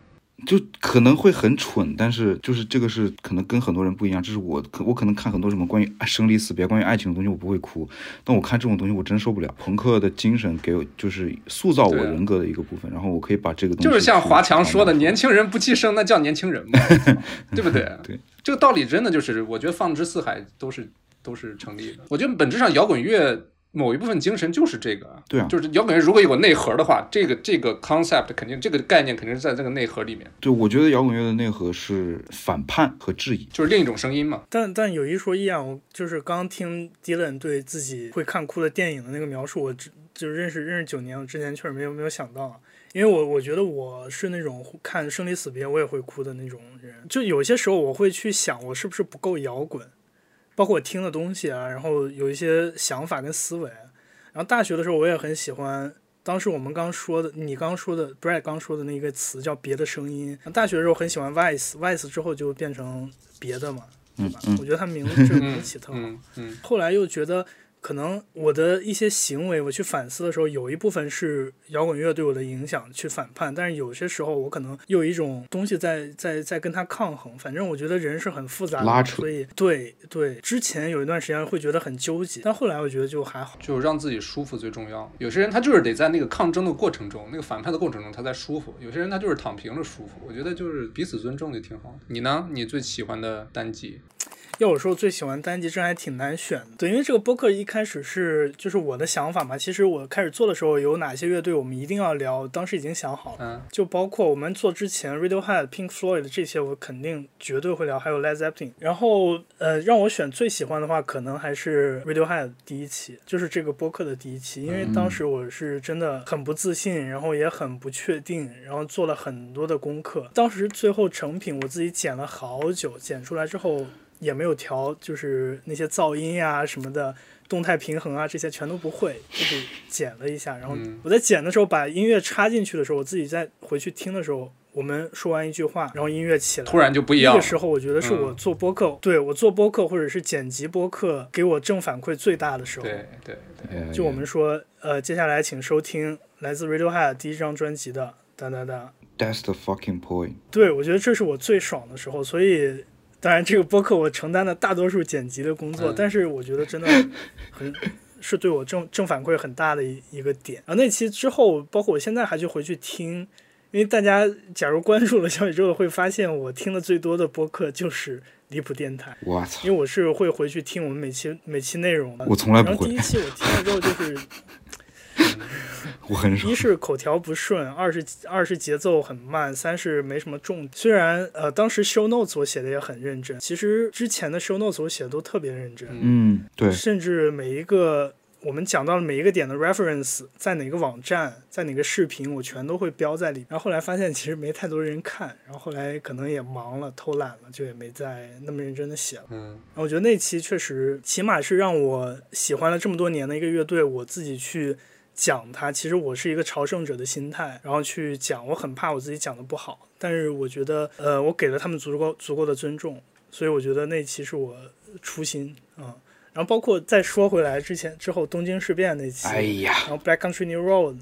就可能会很蠢，但是就是这个是可能跟很多人不一样，这是我可我可能看很多什么关于生离死别、关于爱情的东西，我不会哭，但我看这种东西我真受不了。朋克的精神给我就是塑造我人格的一个部分，然后我可以把这个东西就是像华强说的，年轻人不气生，那叫年轻人嘛，对不对？对，这个道理真的就是，我觉得放之四海都是都是成立的。我觉得本质上摇滚乐某一部分精神就是这个，对啊。就是摇滚乐如果有个内核的话，这个这个 concept 肯定这个概念肯定是在这个内核里面，对，我觉得摇滚乐的内核是反叛和质疑。就是另一种声音嘛。但但有一说一啊，我就是刚听 Dylan 对自己会看哭的电影的那个描述，我只就是认识认识九年，我之前确实没有没有想到啊，因为我我觉得我是那种看生离死别我也会哭的那种人，就有些时候我会去想我是不是不够摇滚，包括我听的东西啊，然后有一些想法跟思维，然后大学的时候我也很喜欢。当时我们刚说的，你刚说的，Brad 刚说的那个词叫“别的声音”。大学的时候很喜欢 Vice，Vice 之后就变成别的嘛，对吧？嗯嗯我觉得他名字这个名字起特好。嗯嗯，后来又觉得，可能我的一些行为，我去反思的时候，有一部分是摇滚乐对我的影响去反叛，但是有些时候我可能又有一种东西在在在跟它抗衡。反正我觉得人是很复杂的，拉扯所以对对，之前有一段时间会觉得很纠结，但后来我觉得就还好。就是让自己舒服最重要。有些人他就是得在那个抗争的过程中，那个反叛的过程中，他才舒服；有些人他就是躺平了舒服。我觉得就是彼此尊重就挺好。你呢？你最喜欢的单集？要我说，我最喜欢单集，真还挺难选的。对，因为这个播客一开始是就是我的想法嘛。其实我开始做的时候，有哪些乐队我们一定要聊，当时已经想好了。嗯就包括我们做之前，Radiohead、Pink Floyd 这些，我肯定绝对会聊，还有 Led Zeppelin。然后，呃，让我选最喜欢的话，可能还是 Radiohead 第一期，就是这个播客的第一期，因为当时我是真的很不自信，然后也很不确定，然后做了很多的功课。当时最后成品我自己剪了好久，剪出来之后也没有调，就是那些噪音呀、什么的。动态平衡啊，这些全都不会，就是剪了一下。然后嗯我在剪的时候把音乐插进去的时候，我自己再回去听的时候，我们说完一句话，然后音乐起来，突然就不一样了。那个时候，我觉得是我嗯做播客，对我做播客或者是剪辑播客给我正反馈最大的时候。对对就我们说，呃，接下来请收听来自 Radiohead 第一张专辑的哒哒哒。That's the fucking point。对，我觉得这是我最爽的时候，所以当然这个播客我承担了大多数剪辑的工作，嗯但是我觉得真的很是对我正正反馈很大的一一个点。然后那期之后，包括我现在还去回去听，因为大家假如关注了小宇宙的，会发现我听的最多的播客就是离谱电台，我操因为，我是会回去听我们每期每期内容的。我从来不会然后第一，期我听了之后就是。我很少一。是口条不顺，二是二是节奏很慢，三是没什么重点。虽然呃当时 show notes 我写的也很认真，其实之前的 show notes 我写的都特别认真，嗯，对，甚至每一个我们讲到的每一个点的 reference 在哪个网站，在哪个视频，我全都会标在里。然后后来发现其实没太多人看，然后后来可能也忙了，偷懒了，就也没再那么认真的写了。嗯然后我觉得那期确实，起码是让我喜欢了这么多年的一个乐队，我自己去讲它。其实我是一个朝圣者的心态，然后去讲，我很怕我自己讲的不好，但是我觉得，呃，我给了他们足够足够的尊重，所以我觉得那期是我初心啊、然后包括再说回来之前之后东京事变那期，哎呀，然后 Black Country New Road，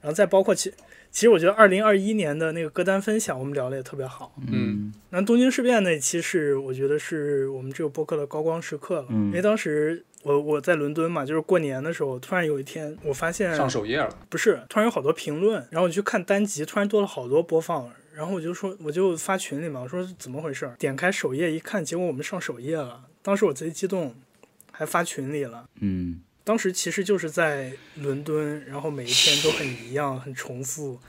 然后再包括其其实我觉得二零二一年的那个歌单分享，我们聊的也特别好。嗯那东京事变那期是我觉得是我们这个播客的高光时刻了，嗯因为当时我我在伦敦嘛，就是过年的时候，突然有一天我发现上首页了，不是，突然有好多评论，然后我去看单集，突然多了好多播放，然后我就说，我就发群里嘛，我说怎么回事儿？点开首页一看，结果我们上首页了，当时我贼激动，还发群里了。嗯，当时其实就是在伦敦，然后每一天都很一样、很重复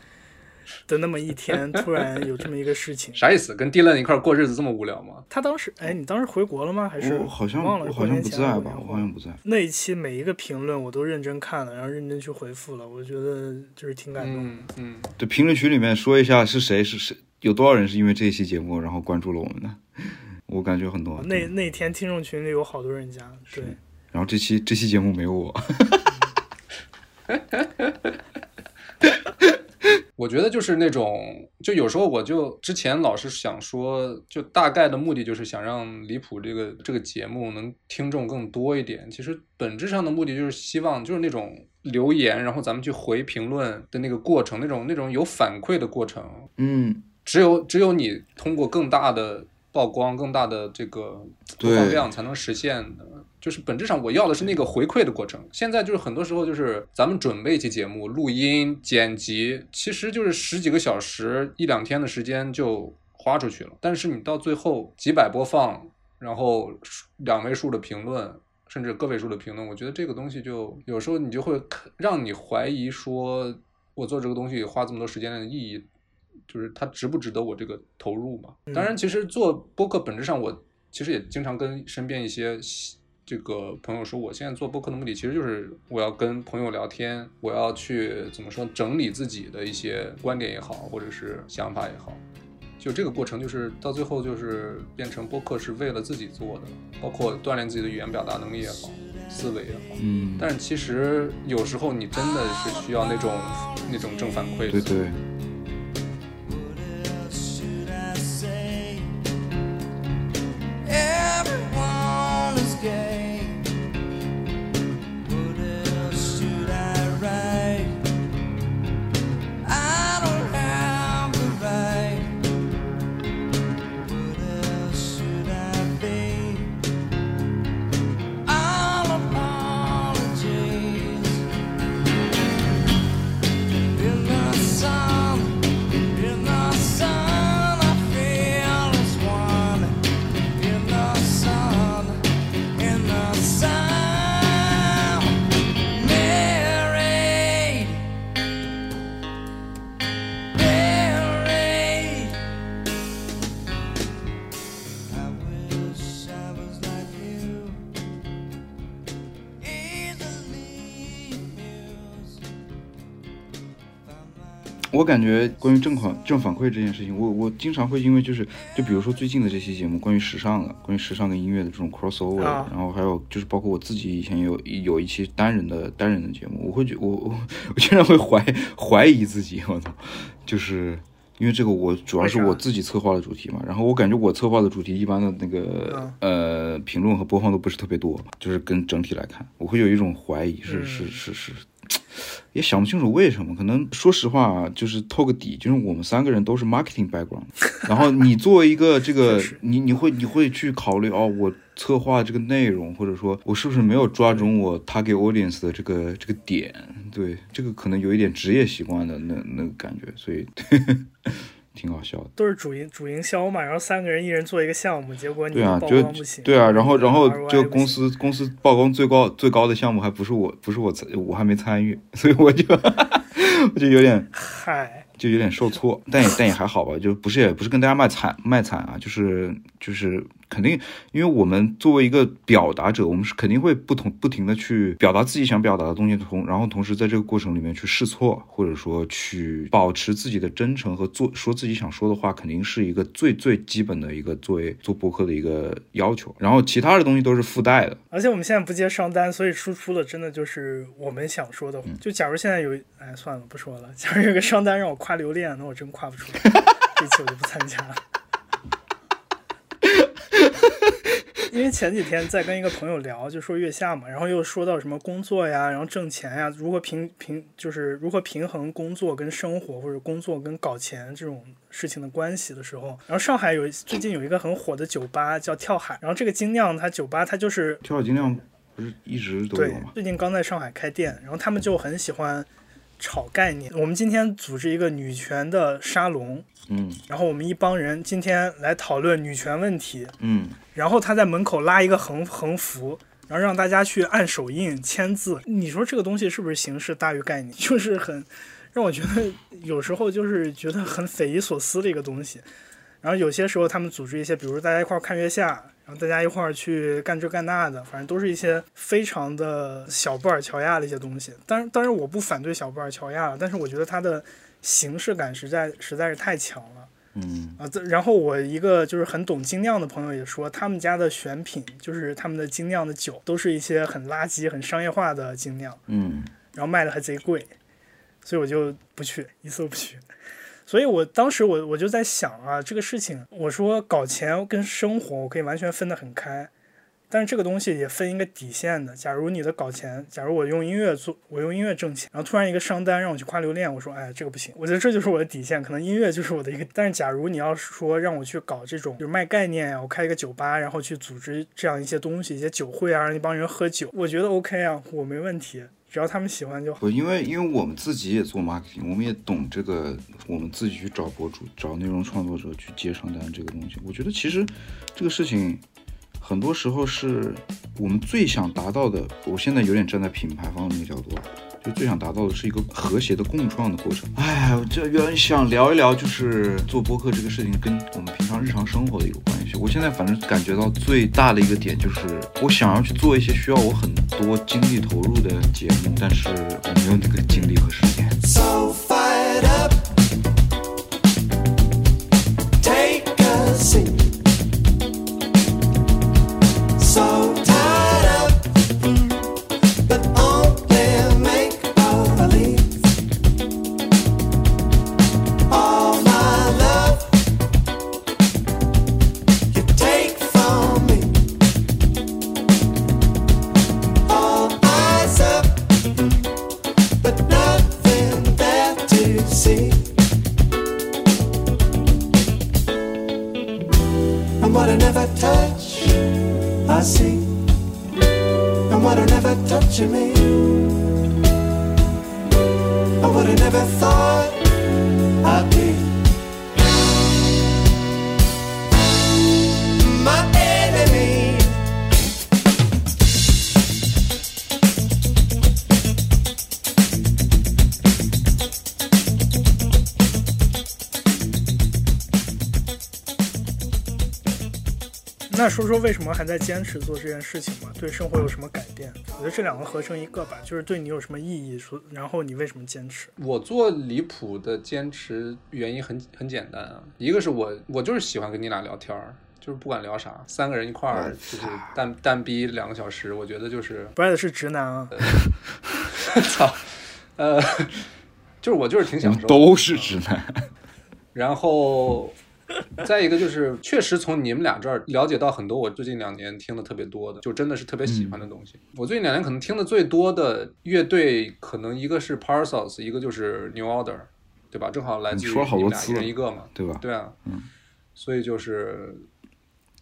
的那么一天，突然有这么一个事情。啥意思？跟 Dylan 一块儿过日子这么无聊吗？他当时，哎，你当时回国了吗？还是我好像忘了？我好像不在吧，我好像像不在。那一期每一个评论我都认真看了，然后认真去回复了，我觉得就是挺感动的。嗯嗯，对，评论区里面说一下是谁是谁，有多少人是因为这一期节目然后关注了我们的？我感觉很多。那那天听众群里有好多人加，对，然后这期这期节目没有我，我觉得就是那种，就有时候我就之前老是想说，就大概的目的就是想让离谱这个这个节目能听众更多一点。其实本质上的目的就是希望就是那种留言，然后咱们去回评论的那个过程，那种那种有反馈的过程，嗯，只有只有你通过更大的曝光、更大的这个播放量才能实现的。就是本质上我要的是那个回馈的过程。现在就是很多时候就是咱们准备一期节目、录音、剪辑，其实就是十几个小时、一两天的时间就花出去了。但是你到最后几百播放，然后两位数的评论，甚至个位数的评论，我觉得这个东西就有时候你就会让你怀疑说，我做这个东西花这么多时间的意义，就是它值不值得我这个投入嘛？当然，其实做播客本质上，我其实也经常跟身边一些这个朋友说，我现在做播客的目的其实就是我要跟朋友聊天，我要去怎么说整理自己的一些观点也好，或者是想法也好。就这个过程，就是到最后就是变成播客是为了自己做的，包括锻炼自己的语言表达能力也好，思维也好。嗯，但是其实有时候你真的是需要那种那种正反馈的。对对，我感觉关于正反正反馈这件事情，我我经常会因为就是就比如说最近的这期节目，关于时尚的，关于时尚跟音乐的这种 crossover，、啊然后还有就是包括我自己以前有有一期单人的单人的节目，我会觉我我我经常会 怀怀疑自己，我操，就是。因为这个我主要是我自己策划的主题嘛，然后我感觉我策划的主题一般的那个、呃评论和播放都不是特别多，就是跟整体来看，我会有一种怀疑，是是是是，也想不清楚为什么。可能说实话啊，就是透个底，就是我们三个人都是 marketing background，然后你作为一个这个，你你会你会去考虑哦，我策划这个内容，或者说我是不是没有抓准我 target audience 的这个这个点？对，这个可能有一点职业习惯的那那个感觉，所以挺搞笑的。都是主营主营销嘛，然后三个人一人做一个项目，结果你对啊，曝就光不行，对啊，然后然后个公司公司曝光最高最高的项目还不是我，不是我参我还没参与，所以我就我 就有点嗨，就有点受挫，但也但也还好吧，就不是也不是跟大家卖惨卖惨啊，就是就是肯定，因为我们作为一个表达者，我们是肯定会不同不停的去表达自己想表达的东西，同然后同时在这个过程里面去试错，或者说去保持自己的真诚和做说自己想说的话，肯定是一个最最基本的一个作为做播客的一个要求，然后其他的东西都是附带的。而且我们现在不接商单，所以输出的真的就是我们想说的话。就假如现在有，哎，算了，不说了。假如有个商单让我夸留恋，那我真夸不出来，这期我就不参加了。因为前几天在跟一个朋友聊，就说月下嘛，然后又说到什么工作呀，然后挣钱呀，如何平平就是如何平衡工作跟生活，或者工作跟搞钱这种事情的关系的时候，然后上海有最近有一个很火的酒吧叫跳海，然后这个精酿它酒吧它就是跳海精酿不是一直都对有吗？，最近刚在上海开店，然后他们就很喜欢炒概念。我们今天组织一个女权的沙龙，嗯然后我们一帮人今天来讨论女权问题，嗯，然后他在门口拉一个横横幅，然后让大家去按手印签字。你说这个东西是不是形式大于概念？就是很让我觉得有时候就是觉得很匪夷所思的一个东西。然后有些时候他们组织一些，比如大家一块看月下，然后大家一块儿去干这干那的，反正都是一些非常的小布尔乔亚的一些东西。当然，当然我不反对小布尔乔亚，但是我觉得它的形式感实在实在是太强了。嗯啊，这然后我一个就是很懂精酿的朋友也说，他们家的选品就是他们的精酿的酒都是一些很垃圾、很商业化的精酿，嗯然后卖的还贼贵，所以我就不去，一次都不去。所以我当时我我就在想啊，这个事情，我说搞钱跟生活我可以完全分得很开，但是这个东西也分一个底线的。假如你的搞钱，假如我用音乐做，我用音乐挣钱，然后突然一个商单让我去夸流链，我说哎这个不行，我觉得这就是我的底线，可能音乐就是我的一个。但是假如你要是说让我去搞这种就是卖概念呀，我开一个酒吧，然后去组织这样一些东西，一些酒会啊，让一帮人喝酒，我觉得 OK 啊，我没问题，只要他们喜欢就好。不，因为因为我们自己也做 marketing，我们也懂这个，我们自己去找博主、找内容创作者去接商单这个东西。我觉得其实这个事情很多时候是我们最想达到的。我现在有点站在品牌方的那个角度啊，就最想达到的是一个和谐的共创的过程。哎，我这原来想聊一聊，就是做播客这个事情跟我们平常日常生活的一个关系。我现在反正感觉到最大的一个点就是，我想要去做一些需要我很多精力投入的节目，但是我没有那个精力和时间。So fired up. 说说为什么还在坚持做这件事情吗？对生活有什么改变？我觉得这两个合成一个吧，就是对你有什么意义，说然后你为什么坚持？我做离谱的坚持原因很很简单啊，一个是我我就是喜欢跟你俩聊天儿，就是不管聊啥，三个人一块儿就是单单逼两个小时，我觉得就是不爱的是直男啊，操，呃，就是我就是挺我享受都是直男。然后 再一个就是，确实从你们俩这儿了解到很多我最近两年听的特别多的，就真的是特别喜欢的东西。我最近两年可能听的最多的乐队，可能一个是 Parcels，一个就是 New Order，对吧？正好来自于你们俩一人一个嘛，对吧对啊，嗯，所以就是，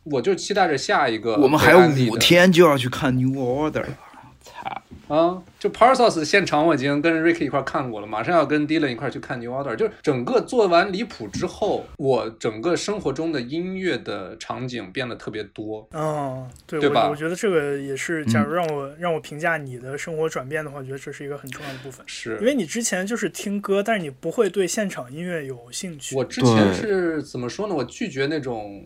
我就期待着下一个我们还有五天就要去看 New Order 了。操！啊，就 Parcels 现场我已经跟 Ricky 一块儿看过了，马上要跟 Dylan 一块儿去看 New Order。就是整个做完离谱之后，我整个生活中的音乐的场景变得特别多。哦，对，对吧我我觉得这个也是，假如让我、让我评价你的生活转变的话，我觉得这是一个很重要的部分。是因为你之前就是听歌，但是你不会对现场音乐有兴趣。我之前是怎么说呢？我拒绝那种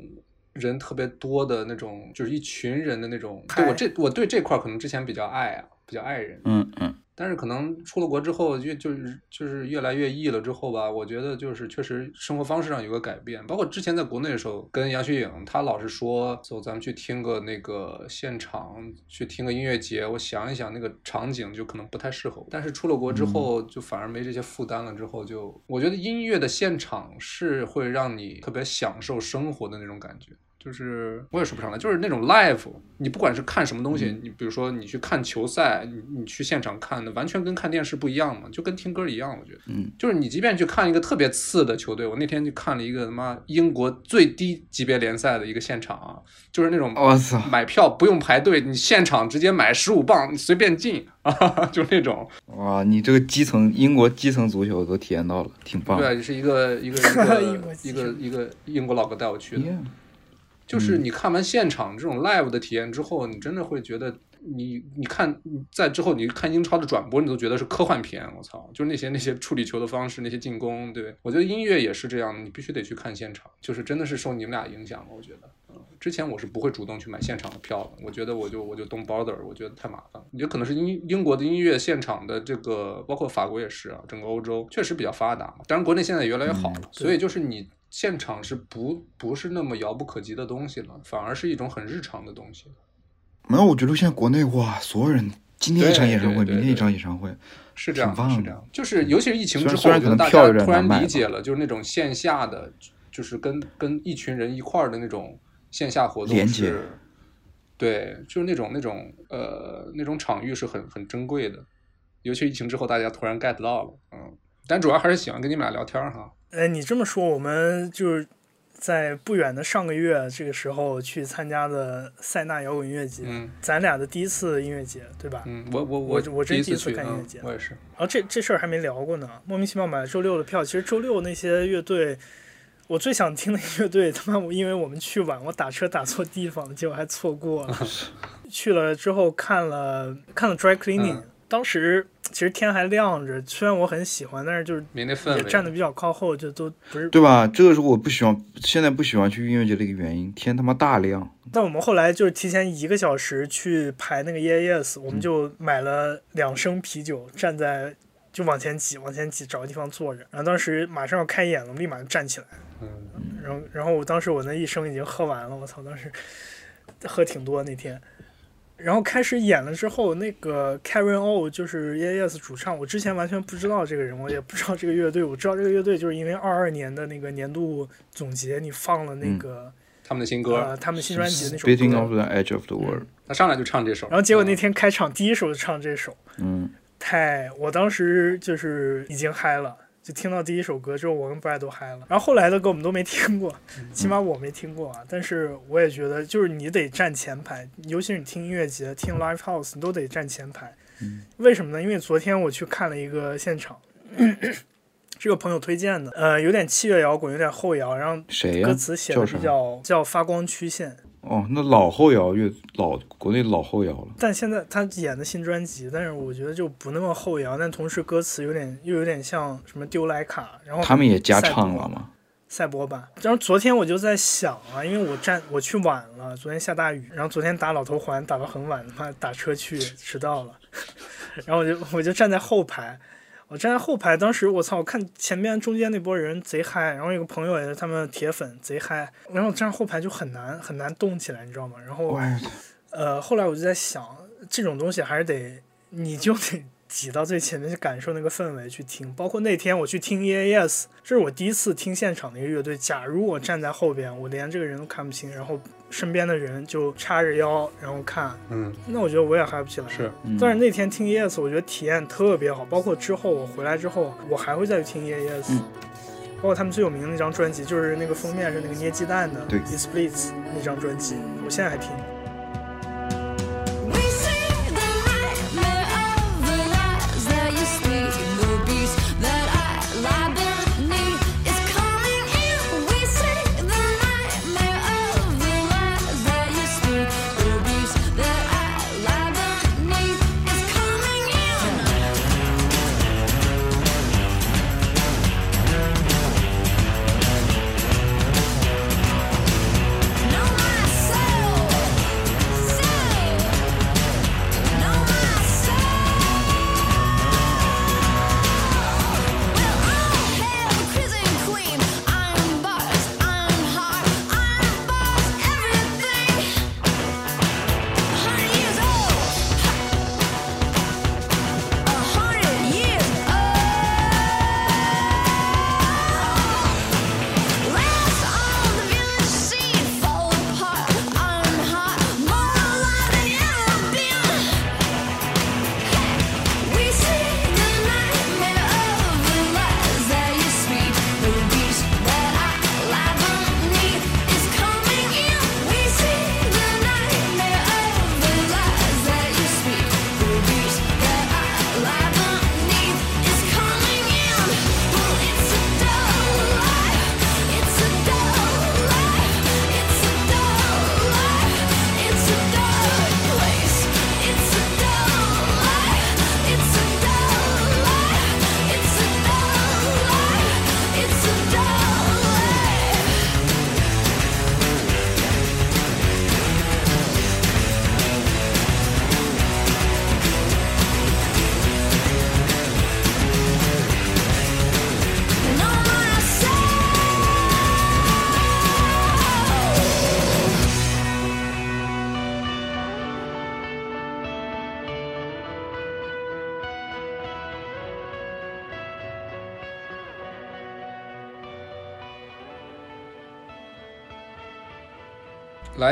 人特别多的那种，就是一群人的那种。对我这我对这块儿可能之前比较爱啊，比较爱人。嗯嗯，但是可能出了国之后，越就是就是越来越异了之后吧，我觉得就是确实生活方式上有个改变。包括之前在国内的时候，跟杨雪颖，她老是说走，咱们去听个那个现场，去听个音乐节。我想一想，那个场景就可能不太适合我。但是出了国之后，就反而没这些负担了。之后就我觉得音乐的现场是会让你特别享受生活的那种感觉。就是我也说不上来，就是那种 live，你不管是看什么东西，嗯你比如说你去看球赛，你你去现场看的，完全跟看电视不一样嘛，就跟听歌一样，我觉得。嗯，就是你即便去看一个特别次的球队，我那天就看了一个他妈英国最低级别联赛的一个现场啊，就是那种我操，买票不用排队，你现场直接买十五磅，你随便进啊，就那种。哇，你这个基层英国基层足球都体验到了，挺棒。对，是一个一个一个 一个一个英国老哥带我去的。Yeah 就是你看完现场这种 live 的体验之后，你真的会觉得你你看在之后你看英超的转播，你都觉得是科幻片。我操，就是那些那些处理球的方式，那些进攻，对我觉得音乐也是这样，你必须得去看现场，就是真的是受你们俩影响了。我觉得，嗯，之前我是不会主动去买现场的票的，我觉得我就我就 don't bother，我觉得太麻烦了。也可能是英英国的音乐现场的这个，包括法国也是啊，整个欧洲确实比较发达嘛。当然国内现在也越来越好了，所以就是你。现场是不不是那么遥不可及的东西了，反而是一种很日常的东西。没有，我觉得现在国内哇，所有人今天一场演唱会，明天一场演唱会，是这样是这样。就是尤其是疫情之后，可能我觉得大家突然理解了，就是那种线下的，就是跟跟一群人一块儿的那种线下活动连对，就是那种那种呃那种场域是很很珍贵的。尤其疫情之后，大家突然 get 到了，嗯，但主要还是喜欢跟你们俩聊天哈。哎，你这么说，我们就是在不远的上个月这个时候去参加的塞纳摇滚音乐节，嗯咱俩的第一次音乐节，对吧？嗯，我我我我真第一次看音乐节我也是。然后这这事儿还没聊过呢，莫名其妙买了周六的票。其实周六那些乐队，我最想听的乐队，他妈我因为我们去晚，我打车打错地方了，结果还错过了。去了之后看了看了 Dry Cleaning，、嗯当时其实天还亮着，虽然我很喜欢，但是就是没那氛围。也站的比较靠后，就都不是。对吧？这个是我不喜欢，现在不喜欢去音乐节的一个原因。天他妈大亮，但我们后来就是提前一个小时去排那个 EAS，我们就买了两升啤酒，站在就往前挤，往前挤，找个地方坐着。然后当时马上要开演了，我立马就站起来。嗯，然后，然后我当时我那一升已经喝完了，我操，当时喝挺多那天。然后开始演了之后，那个 Karen O 就是 EAS 主唱，我之前完全不知道这个人，我也不知道这个乐队。我知道这个乐队就是因为二二年的那个年度总结，你放了那个、他们的新歌，呃他们新专辑那首 Beating 歌，of the Edge of the World。他上来就唱这首。然后结果那嗯天开场第一首就唱这首，嗯，太，我当时就是已经嗨了，就听到第一首歌之后，我跟 Brad 都嗨了。然后后来的歌我们都没听过，起码我没听过啊。但是我也觉得，就是你得站前排，尤其是你听音乐节、听 live house，你都得站前排。为什么呢？因为昨天我去看了一个现场。是个朋友推荐的，呃，有点器乐摇滚，有点后摇，然后、歌词写的比较叫发光曲线，哦，那老后摇乐老国内老后摇了。但现在他演的新专辑，但是我觉得就不那么后摇，但同时歌词有点又有点像什么丢莱卡，然后他们也加唱了吗？赛博版。然后昨天我就在想啊，因为我站我去晚了，昨天下大雨，然后昨天打老头环打到很晚，他妈打车去迟到了，然后我就我就站在后排。我站在后排，当时我操，我看前面中间那波人贼嗨，然后有个朋友也是他们铁粉贼嗨，然后我站后排就很难很难动起来，你知道吗？然后，呃，后来我就在想，这种东西还是得，你就得挤到最前面去感受那个氛围去听。包括那天我去听 EAS，这是我第一次听现场的一个乐队。假如我站在后边，我连这个人都看不清，然后身边的人就叉着腰然后看，嗯，那我觉得我也嗨不起来。是，嗯但是那天听 EAS，我觉得体验特别好。包括之后我回来之后，我还会再去听 EAS。嗯包括他们最有名的那张专辑，就是那个封面是那个捏鸡蛋的对《It Splits》那张专辑，我现在还听。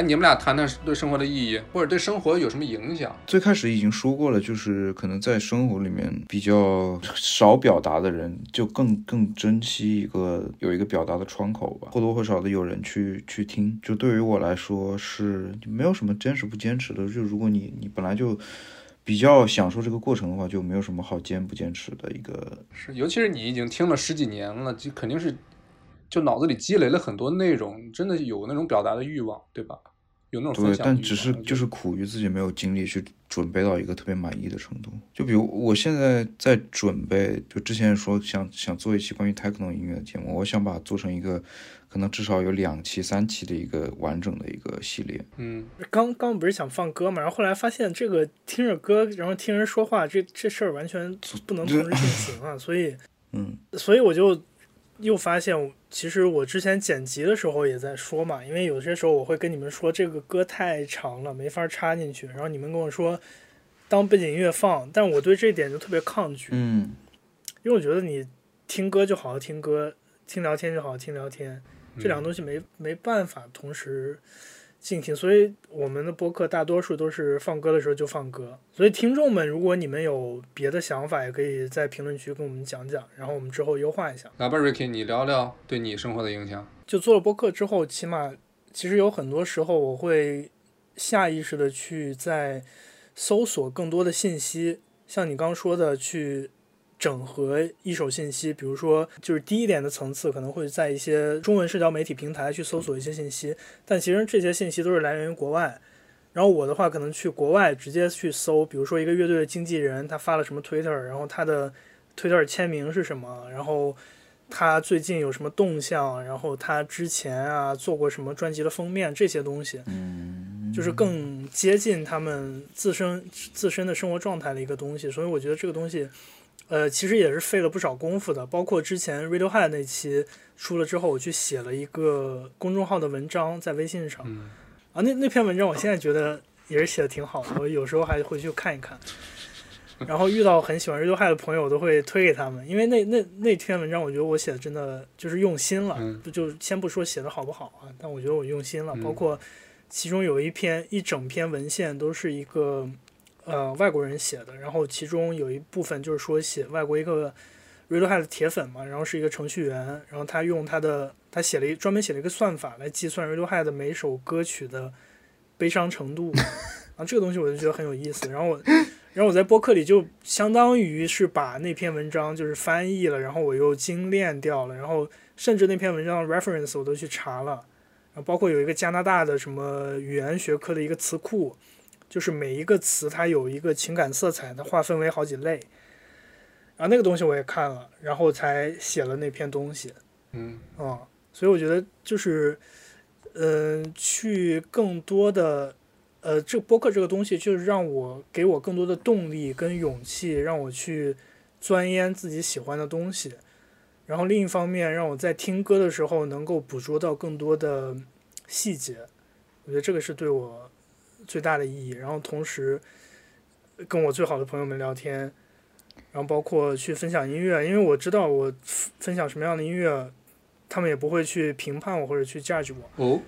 你们俩谈谈对生活的意义，或者对生活有什么影响？最开始已经说过了，就是可能在生活里面比较少表达的人，就更更珍惜一个有一个表达的窗口吧，或多或少的有人去去听。就对于我来说是没有什么坚持不坚持的，就如果你你本来就比较享受这个过程的话，就没有什么好坚不坚持的一个。是，尤其是你已经听了十几年了，就肯定是就脑子里积累了很多内容，真的有那种表达的欲望，对吧？有那种对。但只是就是苦于自己没有精力去准备到一个特别满意的程度。就比如我现在在准备，就之前说想想做一期关于 techno 音乐的节目，我想把它做成一个可能至少有两期、三期的一个完整的一个系列。嗯，刚刚不是想放歌嘛，然后后来发现这个听着歌，然后听人说话，这这事儿完全不能同时进行啊，所以 嗯，所以我就又发现，其实我之前剪辑的时候也在说嘛，因为有些时候我会跟你们说这个歌太长了，没法插进去，然后你们跟我说当背景音乐放，但我对这一点就特别抗拒，嗯，因为我觉得你听歌就好好听歌，听聊天就好好听聊天，这两个嗯东西没没办法同时进行，所以我们的播客大多数都是放歌的时候就放歌。所以听众们，如果你们有别的想法，也可以在评论区跟我们讲讲，然后我们之后优化一下。来吧，Ricky，你聊聊对你生活的影响。就做了播客之后，起码其实有很多时候我会下意识的去在搜索更多的信息，像你刚刚说的去整合一手信息，比如说就是低一点的层次，可能会在一些中文社交媒体平台去搜索一些信息，但其实这些信息都是来源于国外。然后我的话，可能去国外直接去搜，比如说一个乐队的经纪人他发了什么 Twitter，然后他的 Twitter 签名是什么，然后他最近有什么动向，然后他之前啊做过什么专辑的封面这些东西，就是更接近他们自身自身的生活状态的一个东西。所以我觉得这个东西，呃，其实也是费了不少功夫的。包括之前 Radiohead 那期出了之后，我去写了一个公众号的文章在微信上，嗯啊，那那篇文章我现在觉得也是写的挺好的，我有时候还会去看一看。然后遇到很喜欢 Radiohead 的朋友，我都会推给他们，因为那那那篇文章，我觉得我写的真的就是用心了。嗯就就先不说写的好不好啊，但我觉得我用心了。嗯包括其中有一篇一整篇文献都是一个呃外国人写的，然后其中有一部分就是说写外国一个 Radiohead 的铁粉嘛，然后是一个程序员，然后他用他的他写了一专门写了一个算法来计算 Radiohead 每首歌曲的悲伤程度，啊，这个东西我就觉得很有意思。然后我，然后我在播客里就相当于是把那篇文章就是翻译了，然后我又精炼掉了，然后甚至那篇文章的 reference 我都去查了，然后包括有一个加拿大的什么语言学科的一个词库，就是每一个词它有一个情感色彩，它划分为好几类。然后那个东西我也看了，然后才写了那篇东西。嗯啊、所以我觉得就是，嗯、去更多的，呃，这个播客这个东西，就是让我给我更多的动力跟勇气，让我去钻研自己喜欢的东西。然后另一方面，让我在听歌的时候能够捕捉到更多的细节，我觉得这个是对我最大的意义。然后同时跟我最好的朋友们聊天，然后包括去分享音乐，因为我知道我分享什么样的音乐，他们也不会去评判我或者去 judge 我，哦，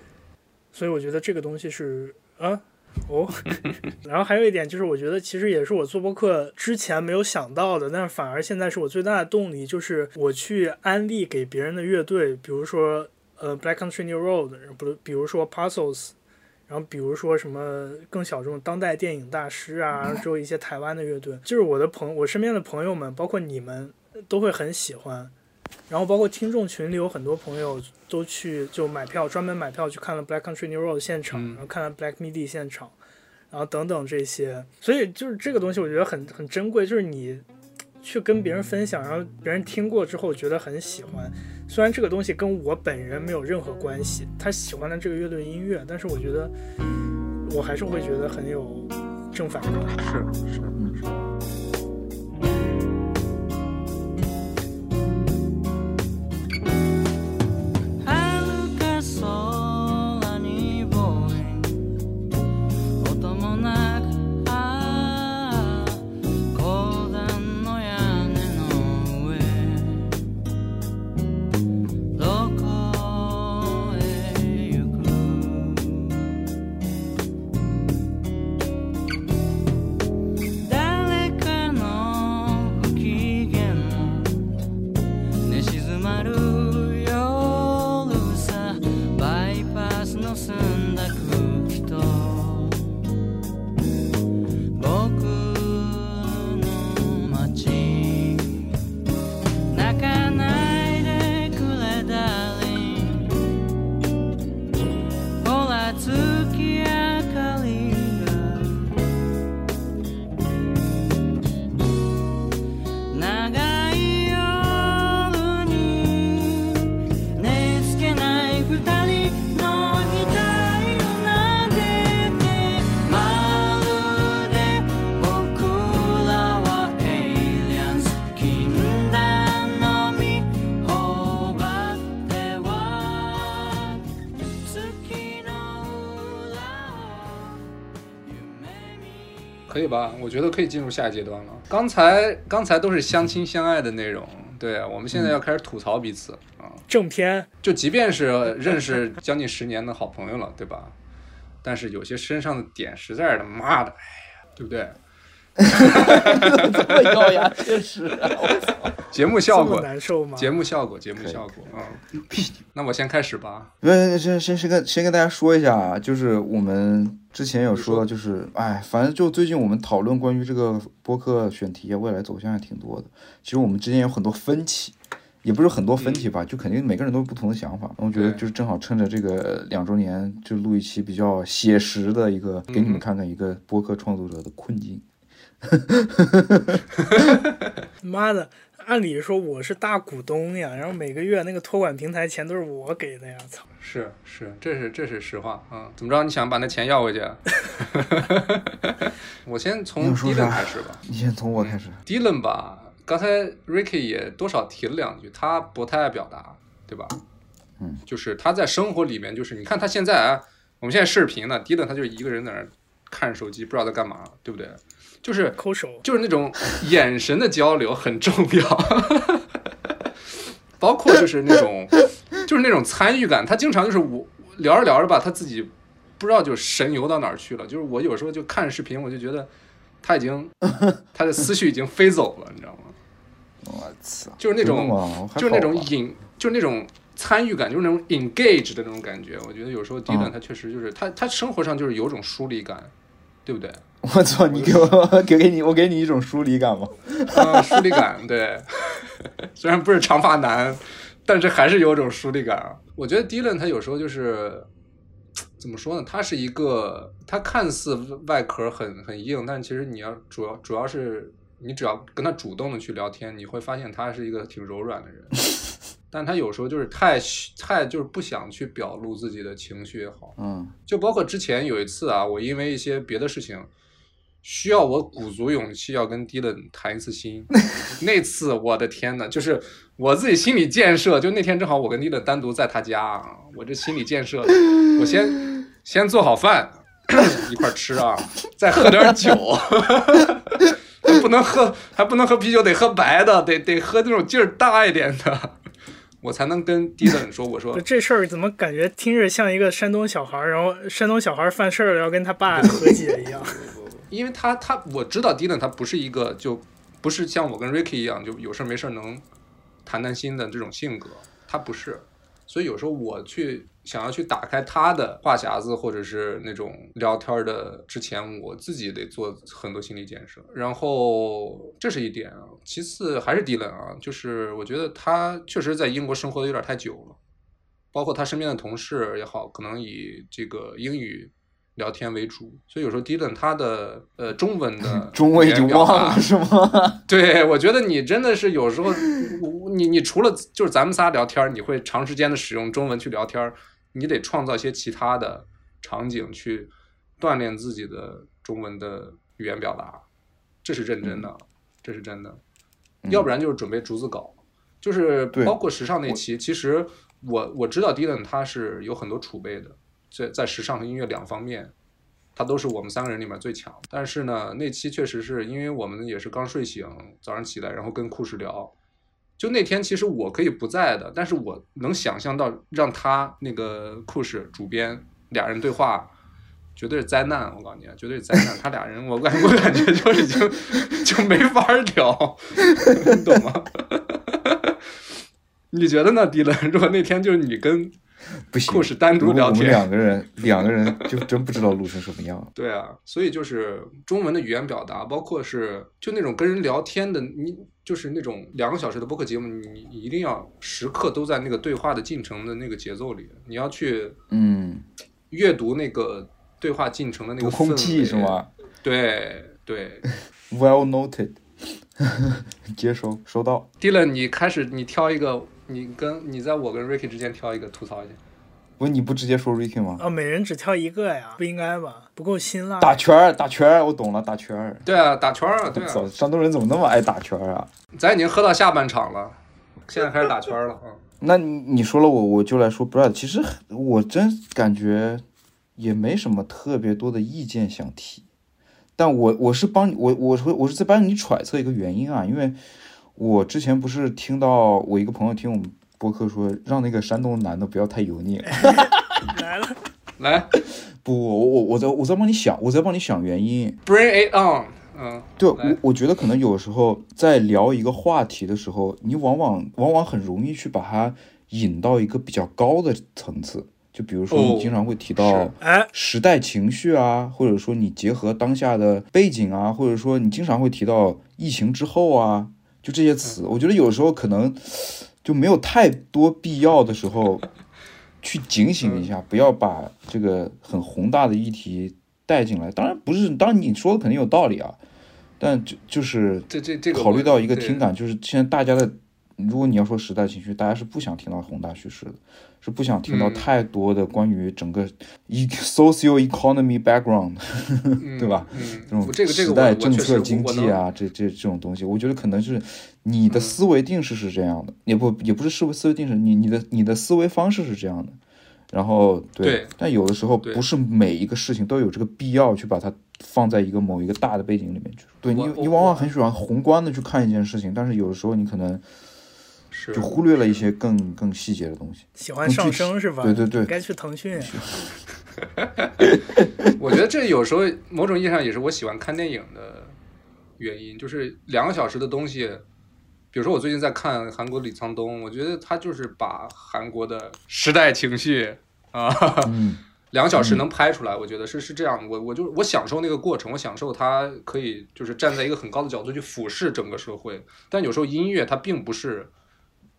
所以我觉得这个东西是啊哦，然后还有一点就是，我觉得其实也是我做播客之前没有想到的，但是反而现在是我最大的动力，就是我去安利给别人的乐队，比如说呃 Black Country New Road，不，比如说 Puzzles。然后比如说什么更小众当代电影大师啊，之后一些台湾的乐队，就是我的朋我身边的朋友们，包括你们都会很喜欢。然后包括听众群里有很多朋友都去就买票，专门买票去看了 Black Country New Road 现场，嗯然后看了 Black Midi 现场，然后等等这些。所以就是这个东西，我觉得很很珍贵，就是你去跟别人分享，然后别人听过之后觉得很喜欢。虽然这个东西跟我本人没有任何关系，他喜欢的这个乐队音乐，但是我觉得我还是会觉得很有正反馈。是是，是以吧？我觉得可以进入下一阶段了。刚才刚才都是相亲相爱的内容，对我们现在要开始吐槽彼此啊。正片就即便是认识将近十年的好朋友了，对吧？但是有些身上的点实在是他妈的，哎呀，对不对？这么咬牙切齿啊！我操！节目效果，难受吗？节目效果，节目效果啊！那我先开始吧。那先先先跟先跟大家说一下啊，就是我们之前有说到，就是哎，反正就最近我们讨论关于这个播客选题啊，未来走向还挺多的。其实我们之间有很多分歧，也不是很多分歧吧，就肯定每个人都有不同的想法。我觉得对就是正好趁着这个两周年，就录一期比较写实的一个，给你们看看一个播客创作者的困境。妈的，按理说我是大股东呀，然后每个月那个托管平台钱都是我给的呀，操！是是，这是这是实话啊！怎么着？你想把那钱要回去？我先你从想说 Dylan 啥开始吧。你先从我开始。Dylan 吧，刚才 Ricky 也多少提了两句，他不太爱表达，对吧？嗯，就是他在生活里面，就是你看他现在啊，我们现在视频呢，Dylan 他就一个人在那看手机，不知道在干嘛，对不对？就是抠手，就是那种眼神的交流很重要，包括就是那种就是那种参与感，他经常就是我聊着聊着吧，他自己不知道就神游到哪儿去了。就是我有时候就看视频，我就觉得他已经 他的思绪已经飞走了，你知道吗？我操！就是那种就是那种引，就是那种参与感，就是那种 engage 的那种感觉。我觉得有时候 Dylan 嗯他确实就是他他生活上就是有种疏离感，对不对？我操！你给我 给给你我给你一种疏离感吗？啊，疏离感，对，虽然不是长发男，但是还是有种疏离感啊。我觉得 Dylan 他有时候就是怎么说呢？他是一个，他看似外壳很很硬，但其实你要主要主要是你只要跟他主动的去聊天，你会发现他是一个挺柔软的人。但他有时候就是太太就是不想去表露自己的情绪也好，嗯就包括之前有一次啊，我因为一些别的事情，需要我鼓足勇气要跟 Dylan 谈一次心。那次我的天呐，就是我自己心理建设，就那天正好我跟 Dylan 单独在他家啊，我这心理建设，我先 先做好饭一块儿吃啊，再喝点酒。还不能喝，还不能喝啤酒，得喝白的，得得喝那种劲儿大一点的，我才能跟 Dylan 说，我说这事儿怎么感觉听着像一个山东小孩儿，然后山东小孩儿犯事儿了要跟他爸和解一样？因为他他我知道 Dylan 他不是一个就不是像我跟 Ricky 一样就有事没事能谈谈心的这种性格，他不是，所以有时候我去想要去打开他的话匣子或者是那种聊天的之前，我自己得做很多心理建设，然后这是一点啊，其次还是 Dylan 啊，就是我觉得他确实在英国生活的有点太久了，包括他身边的同事也好，可能以这个英语。聊天为主，所以有时候 Dylan 他的呃中文的 中文已经忘了是吗？对，我觉得你真的是有时候，你你除了就是咱们仨聊天儿，你会长时间的使用中文去聊天儿，你得创造一些其他的场景去锻炼自己的中文的语言表达，这是认真的，这是真的。要不然就是准备逐字稿，就是包括时尚那期，其实我我知道 Dylan 他是有很多储备的，在在时尚和音乐两方面，他都是我们三个人里面最强。但是呢，那期确实是因为我们也是刚睡醒，早上起来，然后跟库什聊。就那天，其实我可以不在的，但是我能想象到让他那个库什主编俩人对话，绝对是灾难。我告诉你，绝对是灾难。他俩人，我感我感觉就已经就没法聊，你懂吗？你觉得呢，迪伦？如果那天就是你跟 不行，故事单独聊天两个人 两个人就真不知道录成什么样。对啊，所以就是中文的语言表达，包括是就那种跟人聊天的，你就是那种两个小时的播客节目，你你一定要时刻都在那个对话的进程的那个节奏里，你要去嗯，阅读那个对话进程的那个空气是？吗对对。？Well noted，接收收到。Dylan，你开始你挑一个，你跟你在我跟 Ricky 之间挑一个吐槽一下。不，你不直接说 Ricky 吗？啊，每人只挑一个呀，不应该吧？不够辛辣。打圈儿，打圈儿，我懂了，打圈儿。对啊，打圈儿啊，对啊，山东人怎么那么爱打圈儿啊？咱已经喝到下半场了，现在开始打圈儿了啊。那你你说了我，我就来说 Brad。其实我真感觉也没什么特别多的意见想提，但我我是帮你，我我说我是在帮你揣测一个原因啊，因为我之前不是听到我一个朋友听我们播客说，让那个山东男的不要太油腻。来了，来不，我我我在我在帮你想，我在帮你想原因。，Bring it on，嗯，对我，我觉得可能有时候在聊一个话题的时候，你往往往往很容易去把它引到一个比较高的层次。就比如说，哦你经常会提到哎，时代情绪啊，或者说你结合当下的背景啊，或者说你经常会提到疫情之后啊，就这些词，我觉得有时候可能就没有太多必要的时候去警醒一下，不要把这个很宏大的议题带进来。当然不是，当然你说的肯定有道理啊，但就就是这这这个考虑到一个听感，就是现在大家的，如果你要说时代情绪，大家是不想听到宏大叙事的，是不想听到嗯太多的关于整个一 socio economy background 嗯 对吧？嗯，这种这个时代政策经济啊，这这这种东西，我觉得可能是你的嗯思维定式是这样的，也不也不是思维思维定式，你你的你的思维方式是这样的。然后对，对但有的时候不是每一个事情都有这个必要去把它放在一个某一个大的背景里面去。对你，你往往很喜欢宏观的去看一件事情，但是有的时候你可能是就忽略了一些更更细节的东西。喜欢上升是吧？对对对该去腾讯。我觉得这有时候某种意义上也是我喜欢看电影的原因，就是两个小时的东西。比如说，我最近在看韩国李沧东，我觉得他就是把韩国的时代情绪啊，嗯，两个小时能拍出来，我觉得是是这样。我我就我享受那个过程，我享受他可以就是站在一个很高的角度去俯视整个社会。但有时候音乐它并不是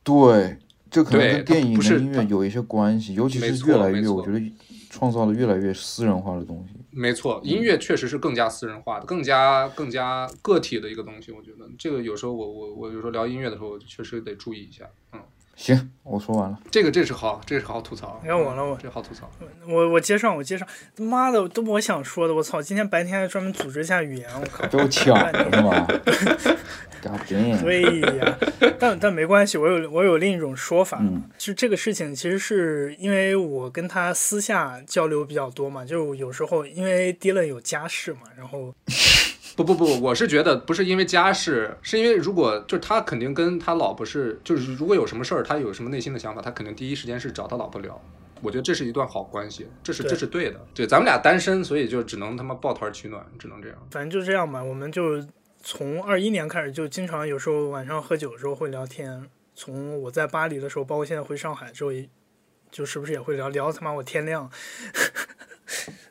对，这可能跟电影跟音乐有一些关系，尤其没是越来越，我觉得创造了越来越私人化的东西。没错，音乐确实是更加私人化的，更加更加个体的一个东西。我觉得这个有时候我我我有时候聊音乐的时候，确实得注意一下。嗯，行，我说完了。这个这是好，这是好吐槽。你看我了我这好吐槽。我我接上我接上，妈的都我想说的，我操！今天白天还专门组织一下语言，我靠。被我抢了是吗！对呀，但但没关系，我有我有另一种说法。嗯就这个事情，其实是因为我跟他私下交流比较多嘛，就有时候因为 Dylan 有家室嘛，然后不不不，我是觉得不是因为家世，是因为如果就是他肯定跟他老婆是，就是如果有什么事儿，他有什么内心的想法，他肯定第一时间是找他老婆聊。我觉得这是一段好关系，这是这是对的。对，咱们俩单身，所以就只能他妈抱团取暖，只能这样。反正就这样吧，我们就从二一年开始就经常有时候晚上喝酒的时候会聊天。从我在巴黎的时候，包括现在回上海之后，也就是不是也会聊聊他妈我天亮。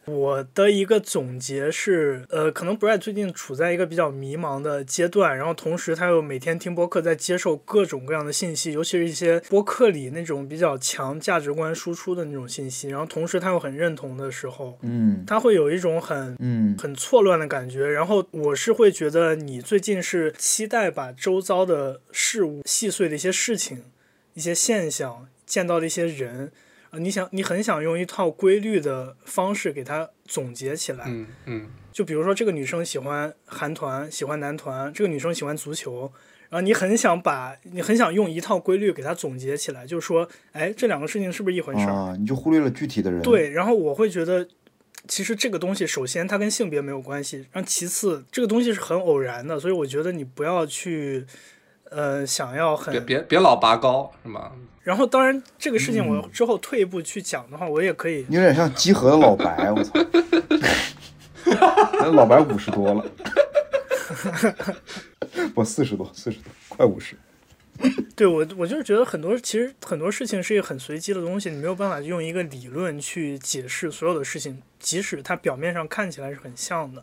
我的一个总结是，呃，可能 Brad 最近处在一个比较迷茫的阶段，然后同时他又每天听播客，在接受各种各样的信息，尤其是一些播客里那种比较强价值观输出的那种信息，然后同时他又很认同的时候，嗯。他会有一种很嗯。很错乱的感觉。然后我是会觉得你最近是期待把周遭的事物、细碎的一些事情、一些现象、见到的一些人，啊，你想你很想用一套规律的方式给它总结起来。嗯嗯就比如说，这个女生喜欢韩团，喜欢男团；这个女生喜欢足球。然后你很想把你很想用一套规律给它总结起来，就是说，哎，这两个事情是不是一回事儿？啊，你就忽略了具体的人。，对，然后我会觉得，其实这个东西首先它跟性别没有关系，然后其次这个东西是很偶然的，所以我觉得你不要去，呃，想要很。别别别老拔高是吗？然后当然这个事情嗯我之后退一步去讲的话，我也可以。你有点像集合的老白，我操！那老白五十多了，我四十多，四十多，快五十。对我，我就是觉得很多其实很多事情是一个很随机的东西，你没有办法用一个理论去解释所有的事情，即使它表面上看起来是很像的。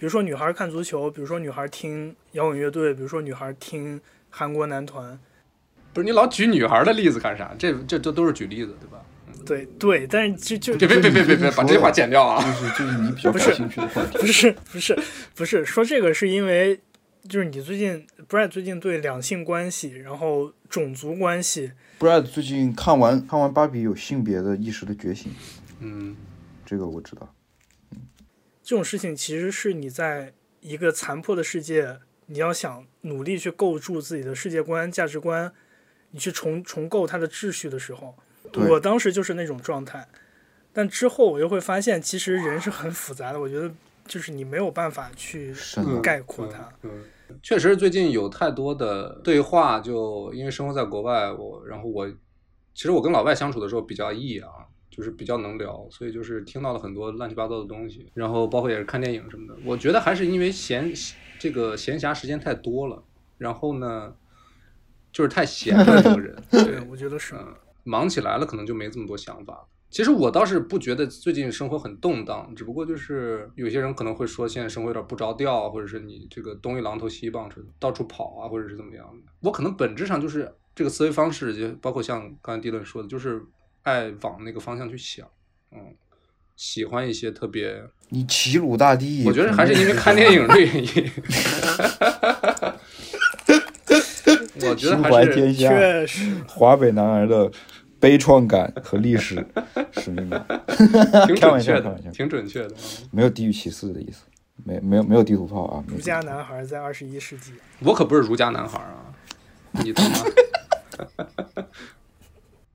比如说女孩看足球，比如说女孩听摇滚乐队，比如说女孩听韩国男团，不是你老举女孩的例子干啥？这这这都是举例子，对吧？对对，但是就就别别别别别别把这句话剪掉啊！就是就是你比较不是感兴趣的话题。不是不是不是说这个是因为就是你最近 Brad 最近对两性关系，然后种族关系，Brad 最近看完看完芭比有性别的意识的觉醒，嗯，这个我知道。这种事情其实是你在一个残破的世界，你要想努力去构筑自己的世界观、价值观，你去重重构它的秩序的时候，我当时就是那种状态。但之后我又会发现，其实人是很复杂的。我觉得就是你没有办法去概括它。嗯，确实最近有太多的对话，就因为生活在国外，我然后我其实我跟老外相处的时候比较 E 啊，就是比较能聊，所以就是听到了很多乱七八糟的东西，然后包括也是看电影什么的。我觉得还是因为闲这个闲暇时间太多了，然后呢，就是太闲了这个人，对对，，我觉得是。嗯，忙起来了，可能就没这么多想法。其实我倒是不觉得最近生活很动荡，只不过就是有些人可能会说现在生活有点不着调，或者是你这个东一榔头西一棒槌，到处跑啊，或者是怎么样的。我可能本质上就是这个思维方式，就包括像刚才迪伦说的，就是爱往那个方向去想，嗯，喜欢一些特别，你齐鲁大地，我觉得还是因为看电影的原因。我觉得 心还是怀天下，确实，华北男儿的悲怆感和历史使命感，挺准确的 挺准确的。没有地域歧视的意思，没没有没有地图炮啊，儒家男孩在二十一世纪，我可不是儒家男孩啊！你他妈！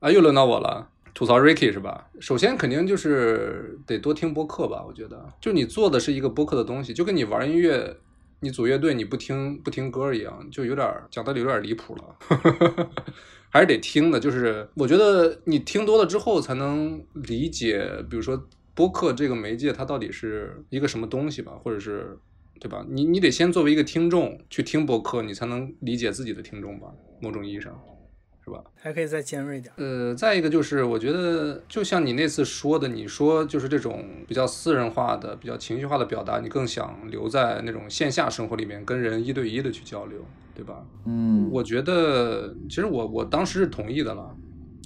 啊，又轮到我了，吐槽 Ricky 是吧？首先肯定就是得多听播客吧，我觉得，就你做的是一个播客的东西，就跟你玩音乐，你组乐队你不听不听歌一样，就有点讲道理有点离谱了，还是得听的。就是我觉得你听多了之后，才能理解，比如说播客这个媒介它到底是一个什么东西吧，或者是对吧？你你得先作为一个听众去听播客，你才能理解自己的听众吧，某种意义上，是吧？还可以再尖锐点。呃，再一个就是，我觉得就像你那次说的，你说就是这种比较私人化的、比较情绪化的表达，你更想留在那种线下生活里面跟人一对一的去交流，对吧？嗯，我觉得其实我我当时是同意的了，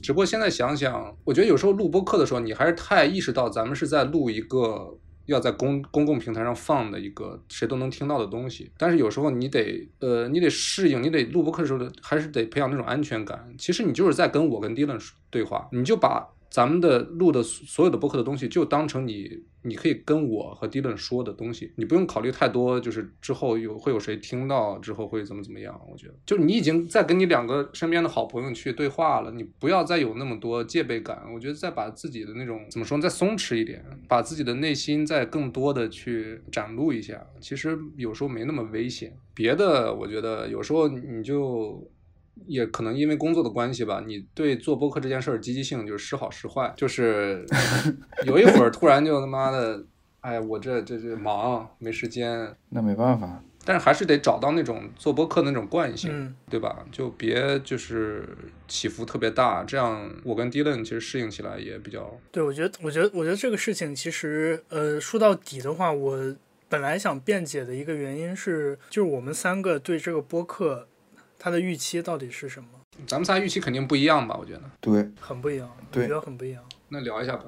只不过现在想想，我觉得有时候录播课的时候，你还是太意识到咱们是在录一个要在公公共平台上放的一个谁都能听到的东西。但是有时候你得呃，你得适应，你得录播课的时候还是得培养那种安全感。其实你就是在跟我跟 Dylan 对话，你就把咱们的录的所有的播客的东西，就当成你你可以跟我和 Dylan 说的东西，你不用考虑太多，就是之后有会有谁听到，之后会怎么怎么样。我觉得，就你已经在跟你两个身边的好朋友去对话了，你不要再有那么多戒备感。我觉得再把自己的那种怎么说，再松弛一点，把自己的内心再更多的去展露一下。其实有时候没那么危险。别的，我觉得有时候你就。也可能因为工作的关系吧，你对做播客这件事儿积极性就是时好时坏，就是 有一会儿突然就他妈的，哎，我这这这忙没时间，那没办法，但是还是得找到那种做播客的那种惯性，嗯，对吧？就别就是起伏特别大，这样我跟 Dylan 其实适应起来也比较对，我觉得，我觉得，我觉得这个事情其实，呃，说到底的话，我本来想辩解的一个原因是，就是我们三个对这个播客它的预期到底是什么，咱们仨预期肯定不一样吧？我觉得，对很不一样，我对觉得很不一样。那聊一下吧，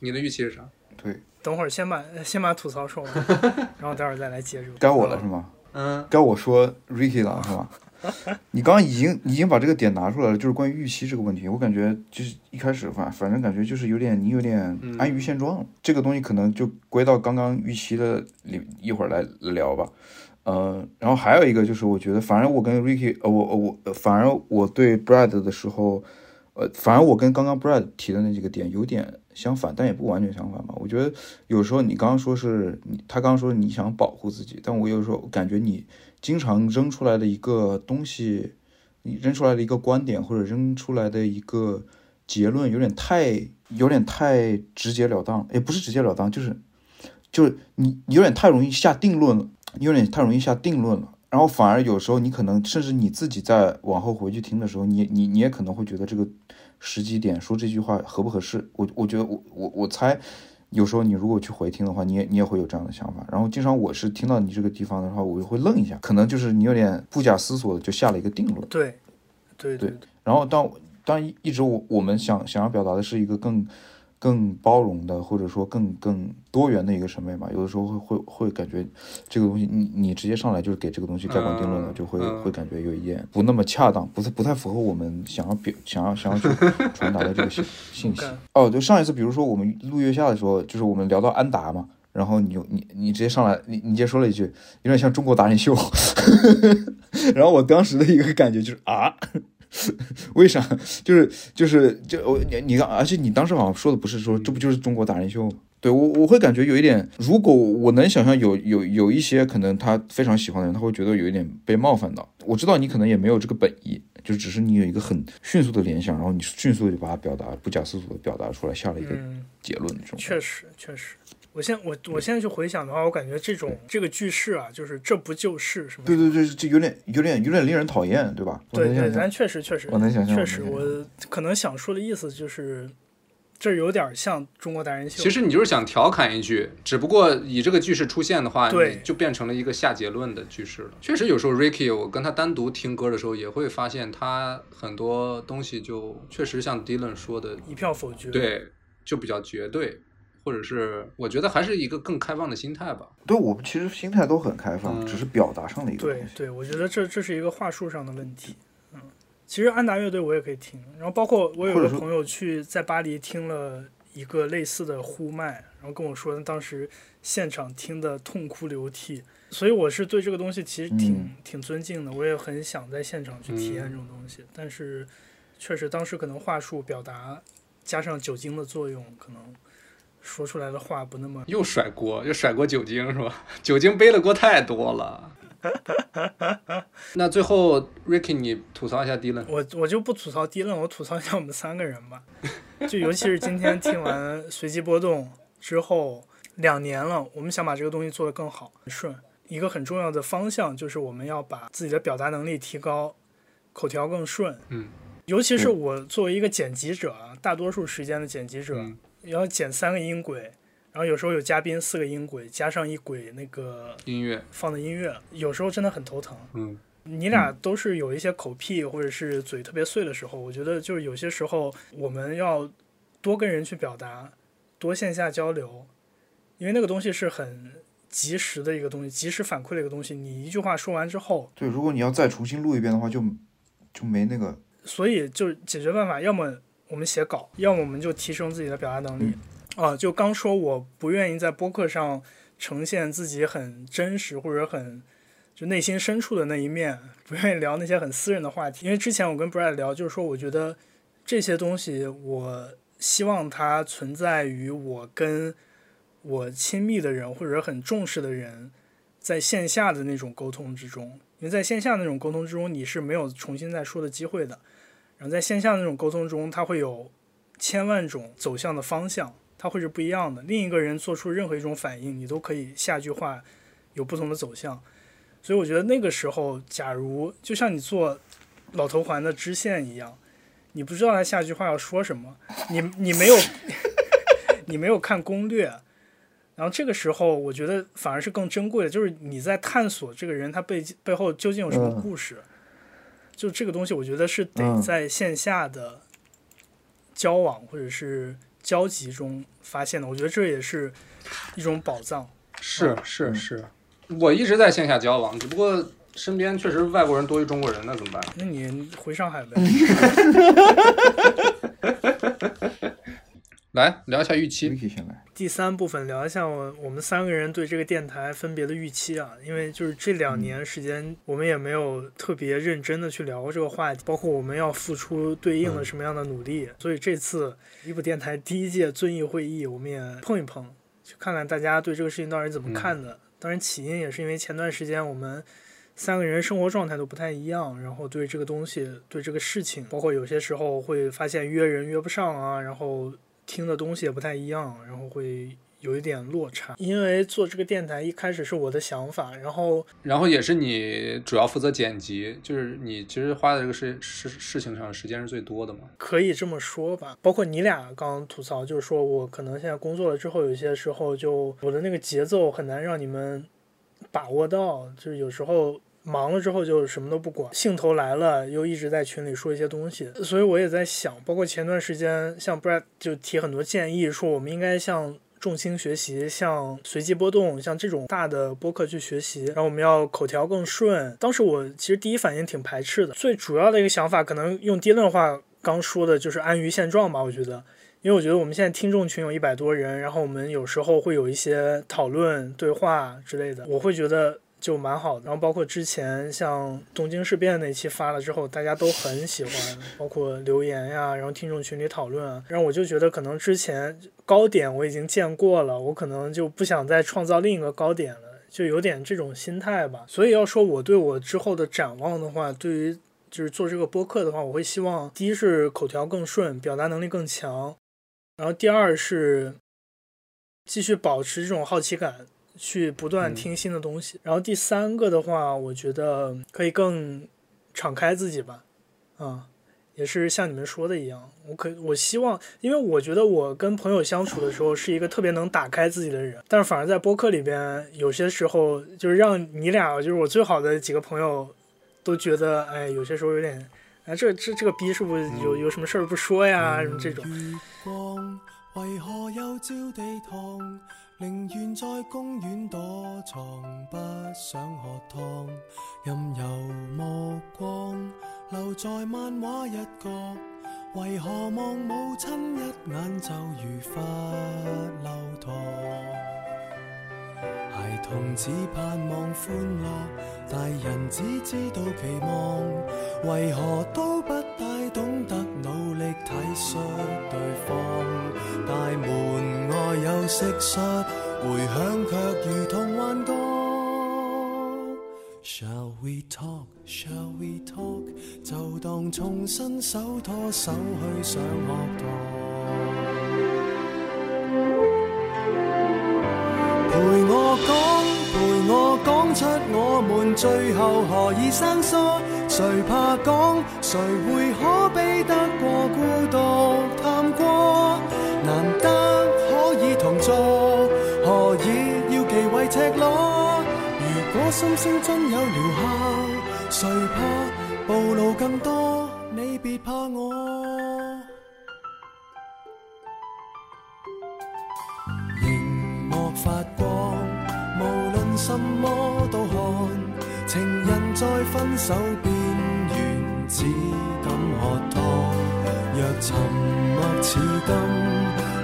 你的预期是啥？对，等会儿先把 先把吐槽说完，然后待会儿再来接着。该我了是吗？嗯，该我说 Ricky 了是吧？你刚刚已经已经把这个点拿出来了，就是关于预期这个问题，我感觉就是一开始反反正感觉就是有点你有点安于现状了，这个东西可能就归到刚刚预期的里一会儿来聊吧。呃，然后还有一个就是，我觉得反而我跟 Ricky，呃，我我反而我对 Brad 的时候，呃，反而我跟刚刚 Brad 提的那几个点有点相反，但也不完全相反吧。我觉得有时候你刚刚说是你，他刚刚说你想保护自己，但我有时候感觉你经常扔出来的一个东西，你扔出来的一个观点或者扔出来的一个结论，有点太有点太直截了当，也不是直截了当，就是就是你你有点太容易下定论了。你有点太容易下定论了，然后反而有时候你可能甚至你自己在往后回去听的时候，你你你也可能会觉得这个时机点说这句话合不合适？我我觉得我我我猜，有时候你如果去回听的话，你也你也会有这样的想法。然后经常我是听到你这个地方的话，我就会愣一下，可能就是你有点不假思索的就下了一个定论。对，对对对然后当当一直我我们想想要表达的是一个更更包容的，或者说更更多元的一个审美嘛，有的时候会会会感觉这个东西你你直接上来就是给这个东西盖棺定论了，嗯就会嗯会感觉有一点不那么恰当，不是不太符合我们想要表 想要想要去传达的这个信信息。哦，就上一次比如说我们录月下的时候，就是我们聊到安达嘛。然后你就你你直接上来，你你直接说了一句，有点像中国达人秀，然后我当时的一个感觉就是啊，为啥？就是就是就我你你看，而且你当时好像说的不是说这不就是中国达人秀吗？对我我会感觉有一点，如果我能想象有有有一些可能他非常喜欢的人，他会觉得有一点被冒犯到。我知道你可能也没有这个本意，就只是你有一个很迅速的联想，然后你迅速的就把它表达不假思索的表达出来，下了一个嗯，结论这种。确实确实。我现我我现在去回想的话，我感觉这种这个句式啊，就是这不就是什么？对对对，这有点有点有点令人讨厌，对吧？对对，咱确实确实，我能想象确实，我可能想说的意思就是，这有点像中国达人秀。其实你就是想调侃一句，只不过以这个句式出现的话，对你就变成了一个下结论的句式了。确实，有时候 Ricky，我跟他单独听歌的时候，也会发现他很多东西就确实像 Dylan 说的，一票否决。，对，就比较绝对，或者是我觉得还是一个更开放的心态吧。对我们其实心态都很开放，嗯只是表达上的一个。对对，我觉得这这是一个话术上的问题。嗯，其实安达乐队我也可以听，然后包括我有个朋友去在巴黎听了一个类似的呼麦，然后跟我说当时现场听的痛哭流涕，所以我是对这个东西其实挺、嗯挺尊敬的，我也很想在现场去体验这种东西，但是确实当时可能话术表达加上酒精的作用，可能说出来的话不那么又甩锅，又甩锅酒精是吧？酒精背的锅太多了。那最后，Ricky，你吐槽一下 Dylan。我我就不吐槽低了，我吐槽一下我们三个人吧。就尤其是今天听完 随机波动之后，两年了，我们想把这个东西做得更好、顺。一个很重要的方向就是我们要把自己的表达能力提高，口条更顺。嗯，尤其是我作为一个剪辑者啊，大多数时间的剪辑者，嗯要剪三个音轨，然后有时候有嘉宾四个音轨，加上一轨那个音乐，放的音乐，有时候真的很头疼。嗯你俩都是有一些口癖或者是嘴特别碎的时候，我觉得就是有些时候我们要多跟人去表达，多线下交流，因为那个东西是很及时的一个东西，及时反馈的一个东西。你一句话说完之后，对，如果你要再重新录一遍的话，就就没那个。所以就解决办法，要么我们写稿，要么我们就提升自己的表达能力。啊，就刚说我不愿意在播客上呈现自己很真实或者很就内心深处的那一面，不愿意聊那些很私人的话题。因为之前我跟 Brad 聊，就是说我觉得这些东西，我希望它存在于我跟我亲密的人或者很重视的人在线下的那种沟通之中。因为在线下那种沟通之中，你是没有重新再说的机会的。然后在线下那种沟通中，它会有千万种走向的方向，它会是不一样的。另一个人做出任何一种反应，你都可以下句话有不同的走向。所以我觉得那个时候，假如就像你做老头环的支线一样，你不知道他下句话要说什么，你你没有 你没有看攻略，然后这个时候我觉得反而是更珍贵的，就是你在探索这个人他背背后究竟有什么嗯故事。就这个东西，我觉得是得嗯在线下的交往或者是交集中发现的。我觉得这也是一种宝藏。是是是，我一直在线下交往，只不过身边确实外国人多于中国人，那怎么办？那你回上海呗？来聊一下预期。先来，第三部分聊一下我我们三个人对这个电台分别的预期啊，因为就是这两年时间，我们也没有特别认真的去聊过这个话题，包括我们要付出对应的什么样的努力，所以这次一部电台第一届遵义会议，我们也碰一碰，去看看大家对这个事情到底怎么看的。当然起因也是因为前段时间我们。三个人生活状态都不太一样，然后对这个东西、对这个事情，包括有些时候会发现约人约不上啊，然后听的东西也不太一样，然后会有一点落差，因为做这个电台一开始是我的想法，然后然后也是你主要负责剪辑，就是你其实花的这个事事事情上时间是最多的嘛。可以这么说吧。包括你俩刚刚吐槽，就是说我可能现在工作了之后，有些时候就我的那个节奏很难让你们把握到，就是有时候。忙了之后就什么都不管，兴头来了又一直在群里说一些东西，所以我也在想，包括前段时间像 Brad 就提很多建议，说我们应该向重心学习，像随机波动，像这种大的播客去学习，然后我们要口条更顺。当时我其实第一反应挺排斥的，最主要的一个想法，可能用迪伦话刚说的就是安于现状吧。我觉得，因为我觉得我们现在听众群有一百多人，然后我们有时候会有一些讨论、对话之类的，我会觉得。就蛮好的，然后包括之前像东京事变那期发了之后，大家都很喜欢，包括留言呀，然后听众群里讨论啊，然后我就觉得可能之前高点我已经见过了，我可能就不想再创造另一个高点了，就有点这种心态吧。所以要说我对我之后的展望的话，对于就是做这个播客的话，我会希望第一是口条更顺，表达能力更强，然后第二是继续保持这种好奇感。去不断听新的东西，然后第三个的话，我觉得可以更敞开自己吧，啊，也是像你们说的一样，我可我希望，因为我觉得我跟朋友相处的时候是一个特别能打开自己的人，但是反而在播客里边，有些时候就是让你俩，就是我最好的几个朋友，都觉得，哎，有些时候有点，哎，这这这个逼是不是有有什么事儿不说呀，什么这种。宁愿在公园躲藏，不想喝汤。任由目光留在漫画一角，为何望母亲一眼就如发流淌？孩童只盼望欢乐，大人只知道期望，为何都不大懂得努力体恤对方？大门有蟋蟀，回响却如同幻觉。Shall we talk? Shall we talk? 就當重新手拖手去上學堂。陪我講，陪我講出我們最後何以生疏？誰怕講？誰會可比得過孤獨探過？難得赤裸？如果心聲真有疗效，誰怕暴露更多？你別怕我。荧幕發光，無論什麼都看。情人在分手邊緣，只敢喝汤。若沉默似金，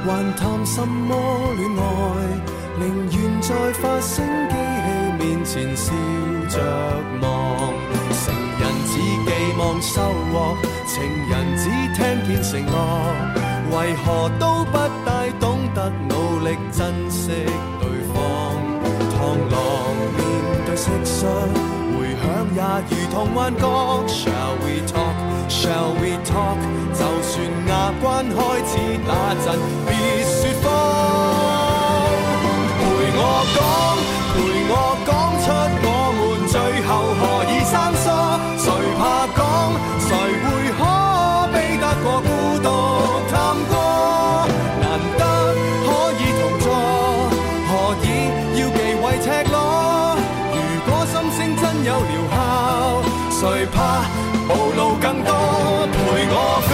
還談什麼戀愛？寧願在發聲機器面前笑着望。成人只寄望收获，情人只聽見承諾，為何都不大懂得努力珍惜對方？螳螂面對蟋蟀，回響也如同幻觉。Shall we talk? Shall we talk? 就算牙關開始打震，別説謊。讲，陪我讲出我们最后何以生疏？谁怕讲？谁会可悲得过孤独探戈？难得可以同坐，何以要忌讳赤裸？如果心声真有疗效，谁怕暴露更多？陪我讲，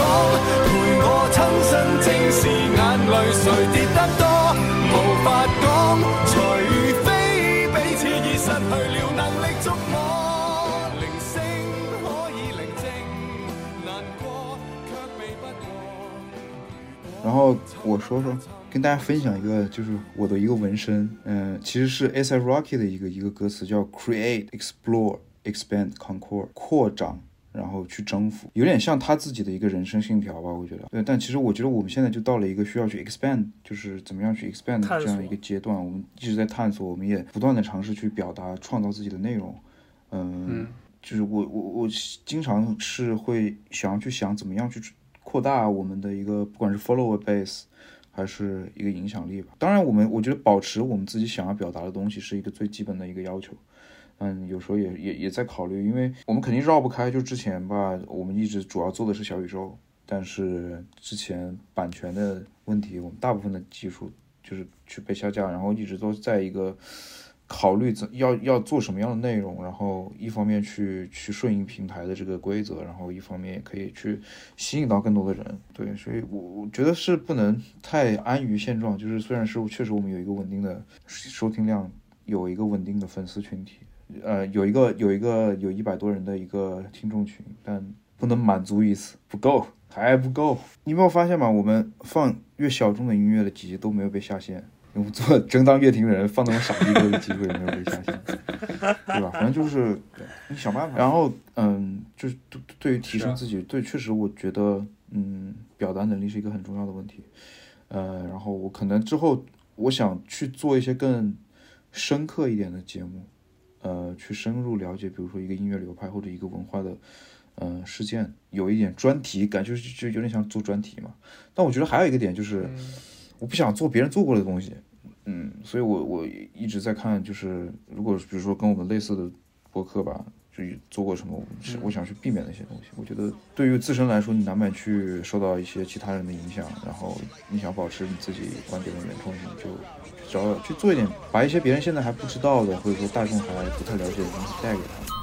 陪我亲身正视眼泪谁跌得多？然后我说说，跟大家分享一个，就是我的一个纹身，嗯、其实是 A$AP Rocky 的一个一个歌词，叫 Create, Explore, Expand, Conquer，扩张。然后去征服，有点像他自己的一个人生信条吧，我觉得。对，但其实我觉得我们现在就到了一个需要去 expand，就是怎么样去 expand 这样一个阶段。我们一直在探索，我们也不断的尝试去表达、创造自己的内容。嗯，嗯就是我我我经常是会想要去想怎么样去扩大我们的一个不管是 follower base，还是一个影响力吧。当然，我们我觉得保持我们自己想要表达的东西是一个最基本的一个要求。嗯，有时候也也也在考虑，因为我们肯定绕不开，就之前吧，我们一直主要做的是小宇宙，但是之前版权的问题，我们大部分的技术就是去被下架，然后一直都在一个考虑怎要要做什么样的内容，然后一方面去去顺应平台的这个规则，然后一方面也可以去吸引到更多的人。对，所以我我觉得是不能太安于现状，就是虽然是确实我们有一个稳定的收听量，有一个稳定的粉丝群体。呃，有一个有一个有一百多人的一个听众群，但不能满足于此，不够，还不够。你没有发现吗？我们放越小众的音乐的几集都没有被下线，做正当乐听人放那种傻逼歌的机会 也没有被下线，对吧？反正就是你想办法。然后，嗯，就是对对于提升自己，对，确实我觉得，嗯，表达能力是一个很重要的问题。呃，然后我可能之后我想去做一些更深刻一点的节目。呃，去深入了解，比如说一个音乐流派或者一个文化的，呃，事件，有一点专题感，就是就有点像做专题嘛。但我觉得还有一个点就是，我不想做别人做过的东西，嗯，所以我我一直在看，就是如果比如说跟我们类似的博客吧，就做过什么，我想去避免那些东西。我觉得对于自身来说，你难免去受到一些其他人的影响，然后你想保持你自己观点的原创性，就。找去做一点，把一些别人现在还不知道的，或者说大众还不太了解的东西带给他们。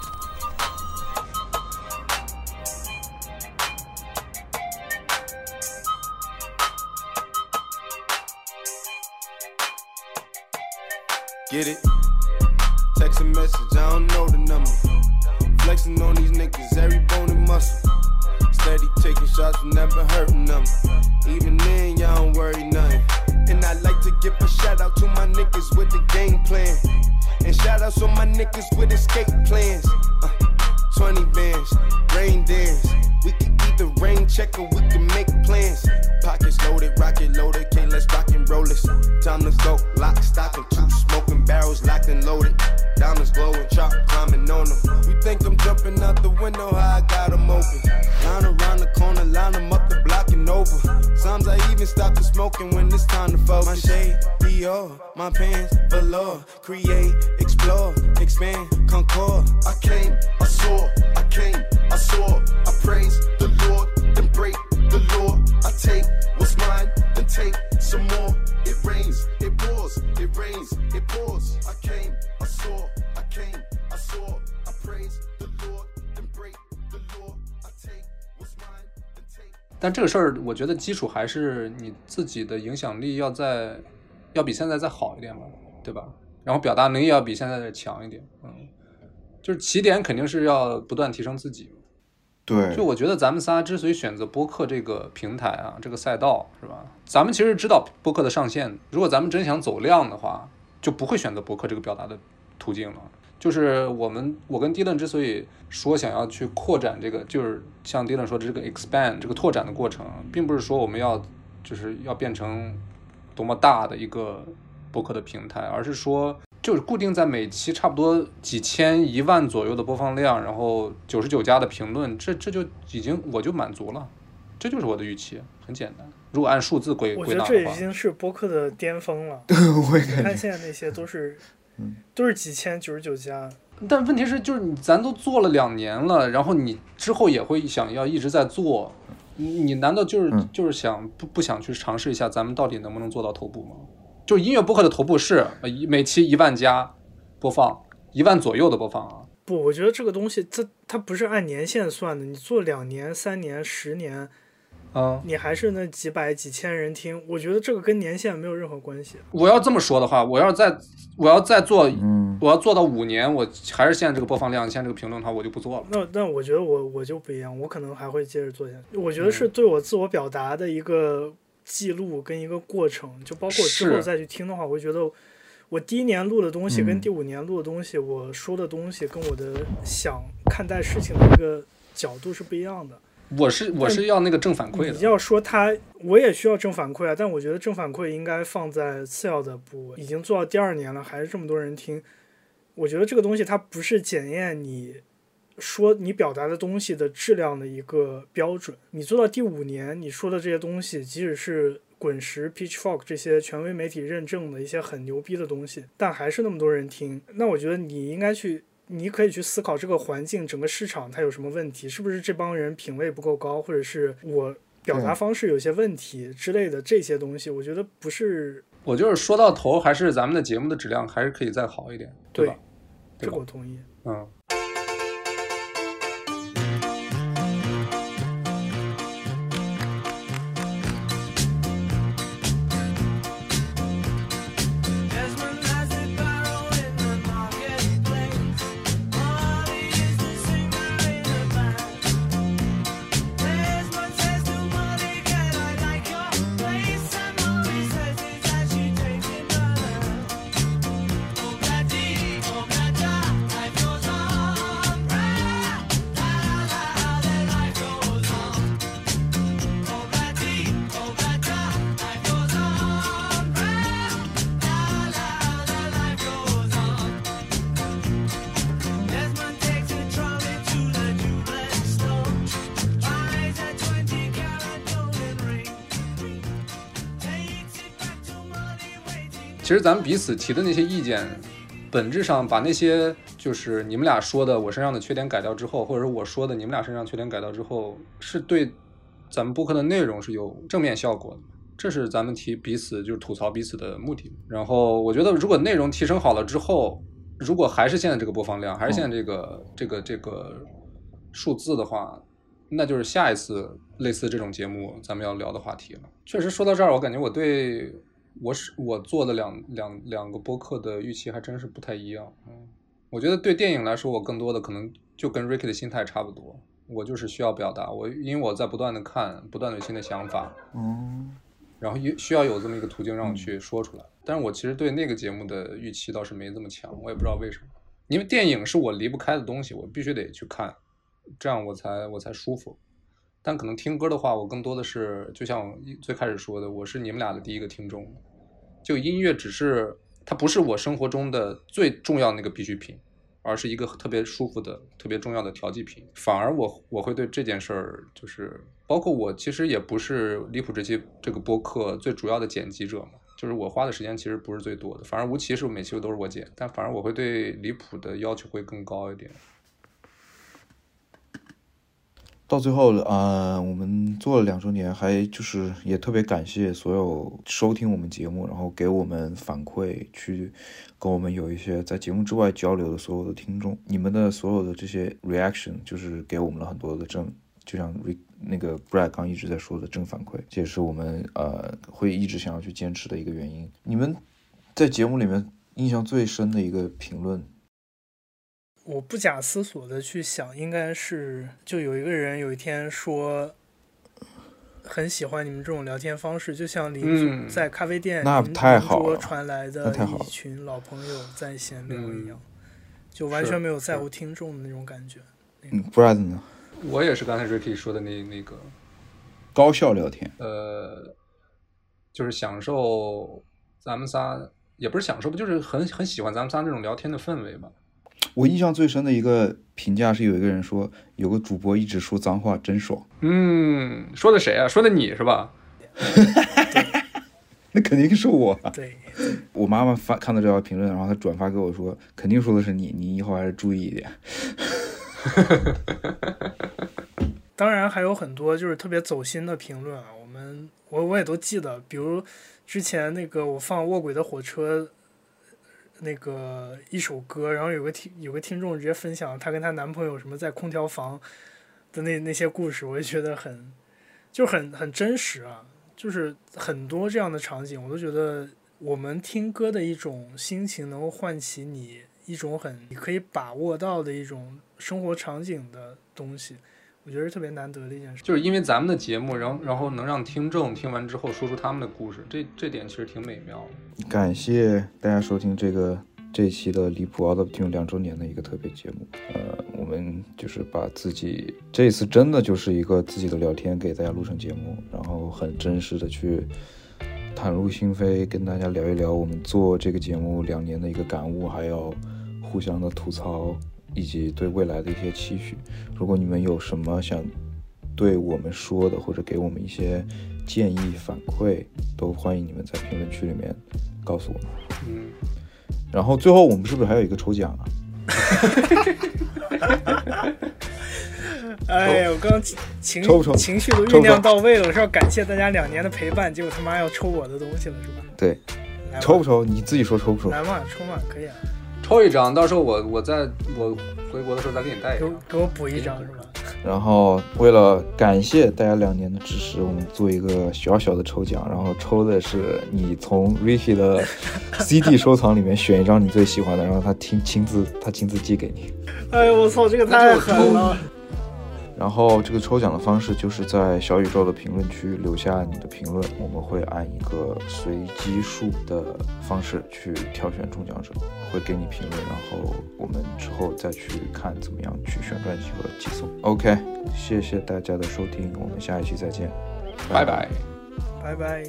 我觉得基础还是你自己的影响力要在，要比现在再好一点吧，对吧？然后表达能力要比现在再强一点，嗯，就是起点肯定是要不断提升自己。对，就我觉得咱们仨之所以选择播客这个平台啊，这个赛道是吧？咱们其实知道播客的上限，如果咱们真想走量的话，就不会选择播客这个表达的途径了。就是我们，我跟 Dylan 之所以说想要去扩展这个，就是像 Dylan 说的这个 expand 这个拓展的过程，并不是说我们要就是要变成多么大的一个播客的平台，而是说就是固定在每期差不多几千、一万左右的播放量，然后九十九加的评论，这这就已经我就满足了，这就是我的预期，很简单。如果按数字归我归纳的话觉得这已，经是播客的巅峰了。对我也你看感觉，现在那些都是嗯，都是几千九十九加，但问题是就是你咱都做了两年了，然后你之后也会想要一直在做，你你难道就是、嗯就是想不不想去尝试一下咱们到底能不能做到头部吗？就音乐播客的头部是呃一每期一万加播放，一万左右的播放啊。不，我觉得这个东西它它不是按年限算的，你做两年、三年、十年，嗯，你还是那几百几千人听，我觉得这个跟年限没有任何关系。我要这么说的话，我要再我要再做，嗯，我要做到五年，我还是现在这个播放量，现在这个评论的话，我就不做了。那那我觉得我我就不一样，我可能还会接着做下去。我觉得是对我自我表达的一个记录跟一个过程，就包括之后再去听的话，我会觉得我第一年录的东西跟嗯第五年录的东西，我说的东西跟我的想看待事情的一个角度是不一样的。我是我是要那个正反馈的，你要说他，我也需要正反馈啊，但我觉得正反馈应该放在次要的部位。已经做到第二年了，还是这么多人听，我觉得这个东西它不是检验你说你表达的东西的质量的一个标准。你做到第五年，你说的这些东西，即使是滚石、Pitchfork 这些权威媒体认证的一些很牛逼的东西，但还是那么多人听。那我觉得你应该去，你可以去思考这个环境、整个市场它有什么问题，是不是这帮人品味不够高，或者是我表达方式有些问题之类的这些东西，我觉得不是我就是说到头，还是咱们的节目的质量还是可以再好一点，对吧？这个我同意。嗯。其实咱们彼此提的那些意见，本质上把那些就是你们俩说的我身上的缺点改掉之后，或者是我说的你们俩身上缺点改掉之后，是对咱们播客的内容是有正面效果的。这是咱们提彼此就是吐槽彼此的目的。然后我觉得，如果内容提升好了之后，如果还是现在这个播放量，还是现在这个、这个这个数字的话，那就是下一次类似这种节目咱们要聊的话题了。确实说到这儿，我感觉我对我是我做的两两两个播客的预期还真是不太一样。嗯，我觉得对电影来说，我更多的可能就跟 Ricky 的心态差不多。我就是需要表达，我因为我在不断的看，不断的有新的想法，嗯，然后有需要有这么一个途径让我去说出来。但是我其实对那个节目的预期倒是没这么强，我也不知道为什么。因为电影是我离不开的东西，我必须得去看，这样我才我才舒服。但可能听歌的话，我更多的是就像我最开始说的，我是你们俩的第一个听众。就音乐只是它不是我生活中的最重要那个必需品，而是一个特别舒服的、特别重要的调剂品。反而我我会对这件事儿，就是包括我其实也不是离谱这期这个播客最主要的剪辑者嘛，就是我花的时间其实不是最多的。反而吴奇是每期都是我剪，但反而我会对离谱的要求会更高一点。到最后了，呃，我们做了两周年，还就是也特别感谢所有收听我们节目，然后给我们反馈，去跟我们有一些在节目之外交流的所有的听众，你们的所有的这些 reaction，就是给我们了很多的正，就像 Rick 那个 Brad 刚一直在说的正反馈，这也是我们呃会一直想要去坚持的一个原因。你们在节目里面印象最深的一个评论，我不假思索的去想，应该是就有一个人有一天说，很喜欢你们这种聊天方式，就像邻居嗯在咖啡店那邻太好了邻桌传来那的太好了一群老朋友在闲聊嗯一样，就完全没有在乎听众的那种感觉。嗯，Brad 呢？我也是刚才 Ricky 说的那那个，高效聊天，呃，就是享受咱们仨，也不是享受吧，就是很很喜欢咱们仨这种聊天的氛围吧。我印象最深的一个评价是有一个人说，有个主播一直说脏话，真爽。嗯，说的谁啊？说的你是吧？那肯定是我。对，我妈妈发看到这条评论，然后她转发给我说，肯定说的是你，你以后还是注意一点。当然还有很多就是特别走心的评论啊，我们我我也都记得，比如之前那个我放《卧轨的火车》那个一首歌，然后有个听有个听众直接分享她跟她男朋友什么在空调房的那那些故事，我就觉得很就很很真实啊，就是很多这样的场景，我都觉得我们听歌的一种心情能够唤起你一种很你可以把握到的一种生活场景的东西。我觉得是特别难得的一件事。就是因为咱们的节目，然后然后能让听众听完之后说出他们的故事，这这点其实挺美妙的。感谢大家收听这个这一期的离谱 Out of Tune 两周年的一个特别节目。呃，我们就是把自己这次真的就是一个自己的聊天给大家录成节目，然后很真实的去袒露心扉，跟大家聊一聊我们做这个节目两年的一个感悟，还有互相的吐槽，以及对未来的一些期许。如果你们有什么想对我们说的，或者给我们一些建议反馈，都欢迎你们在评论区里面告诉我们。嗯，然后最后我们是不是还有一个抽奖啊？哎呀，我刚刚情情抽不抽情绪都酝酿到位了，我是要感谢大家两年的陪伴，结果他妈要抽我的东西了，是吧？对，抽不抽？你自己说抽不抽？来嘛，抽嘛，可以啊，抽一张，到时候我我在我回国的时候再给你带一给我张。给我补一张是吧？然后为了感谢大家两年的支持，我们做一个小小的抽奖，然后抽的是你从 Ricky 的 CD 收藏里面选一张你最喜欢的，然后他亲亲自他亲自寄给你。哎呦，我操，这个太狠了！然后这个抽奖的方式就是在小宇宙的评论区留下你的评论，我们会按一个随机数的方式去挑选中奖者，会给你评论，然后我们之后再去看怎么样去选专辑和寄送。OK，谢谢大家的收听，我们下一期再见，拜拜。拜拜。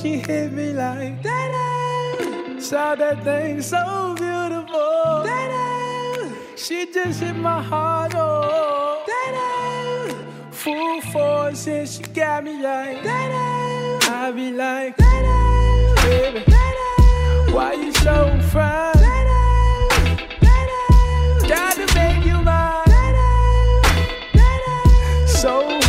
She hit me like that. Saw that thing so beautiful. Da-da. She just hit my heart, oh. Full force, and she got me like da-da. I be like, da-da. baby, why you so fine? Gotta make you mine. So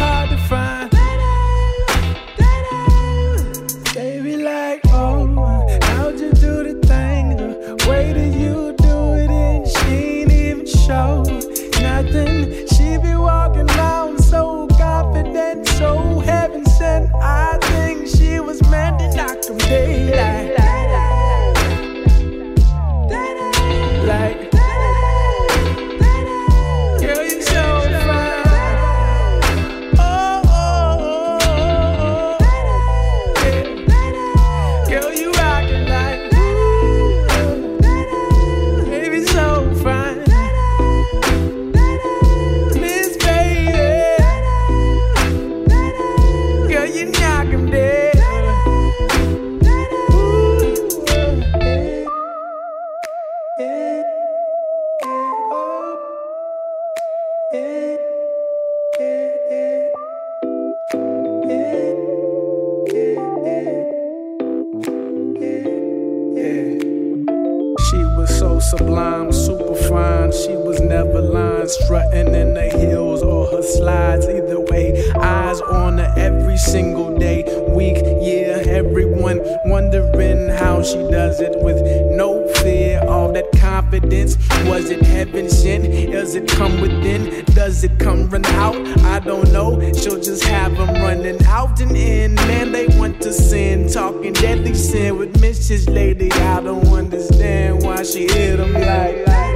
confidence. Was it heaven sent? Does it come within? Does it come run out? I don't know. She'll just have them running out and in. Man, they want to sin. Talking deadly sin with Mrs. Lady. I don't understand why she hit them like.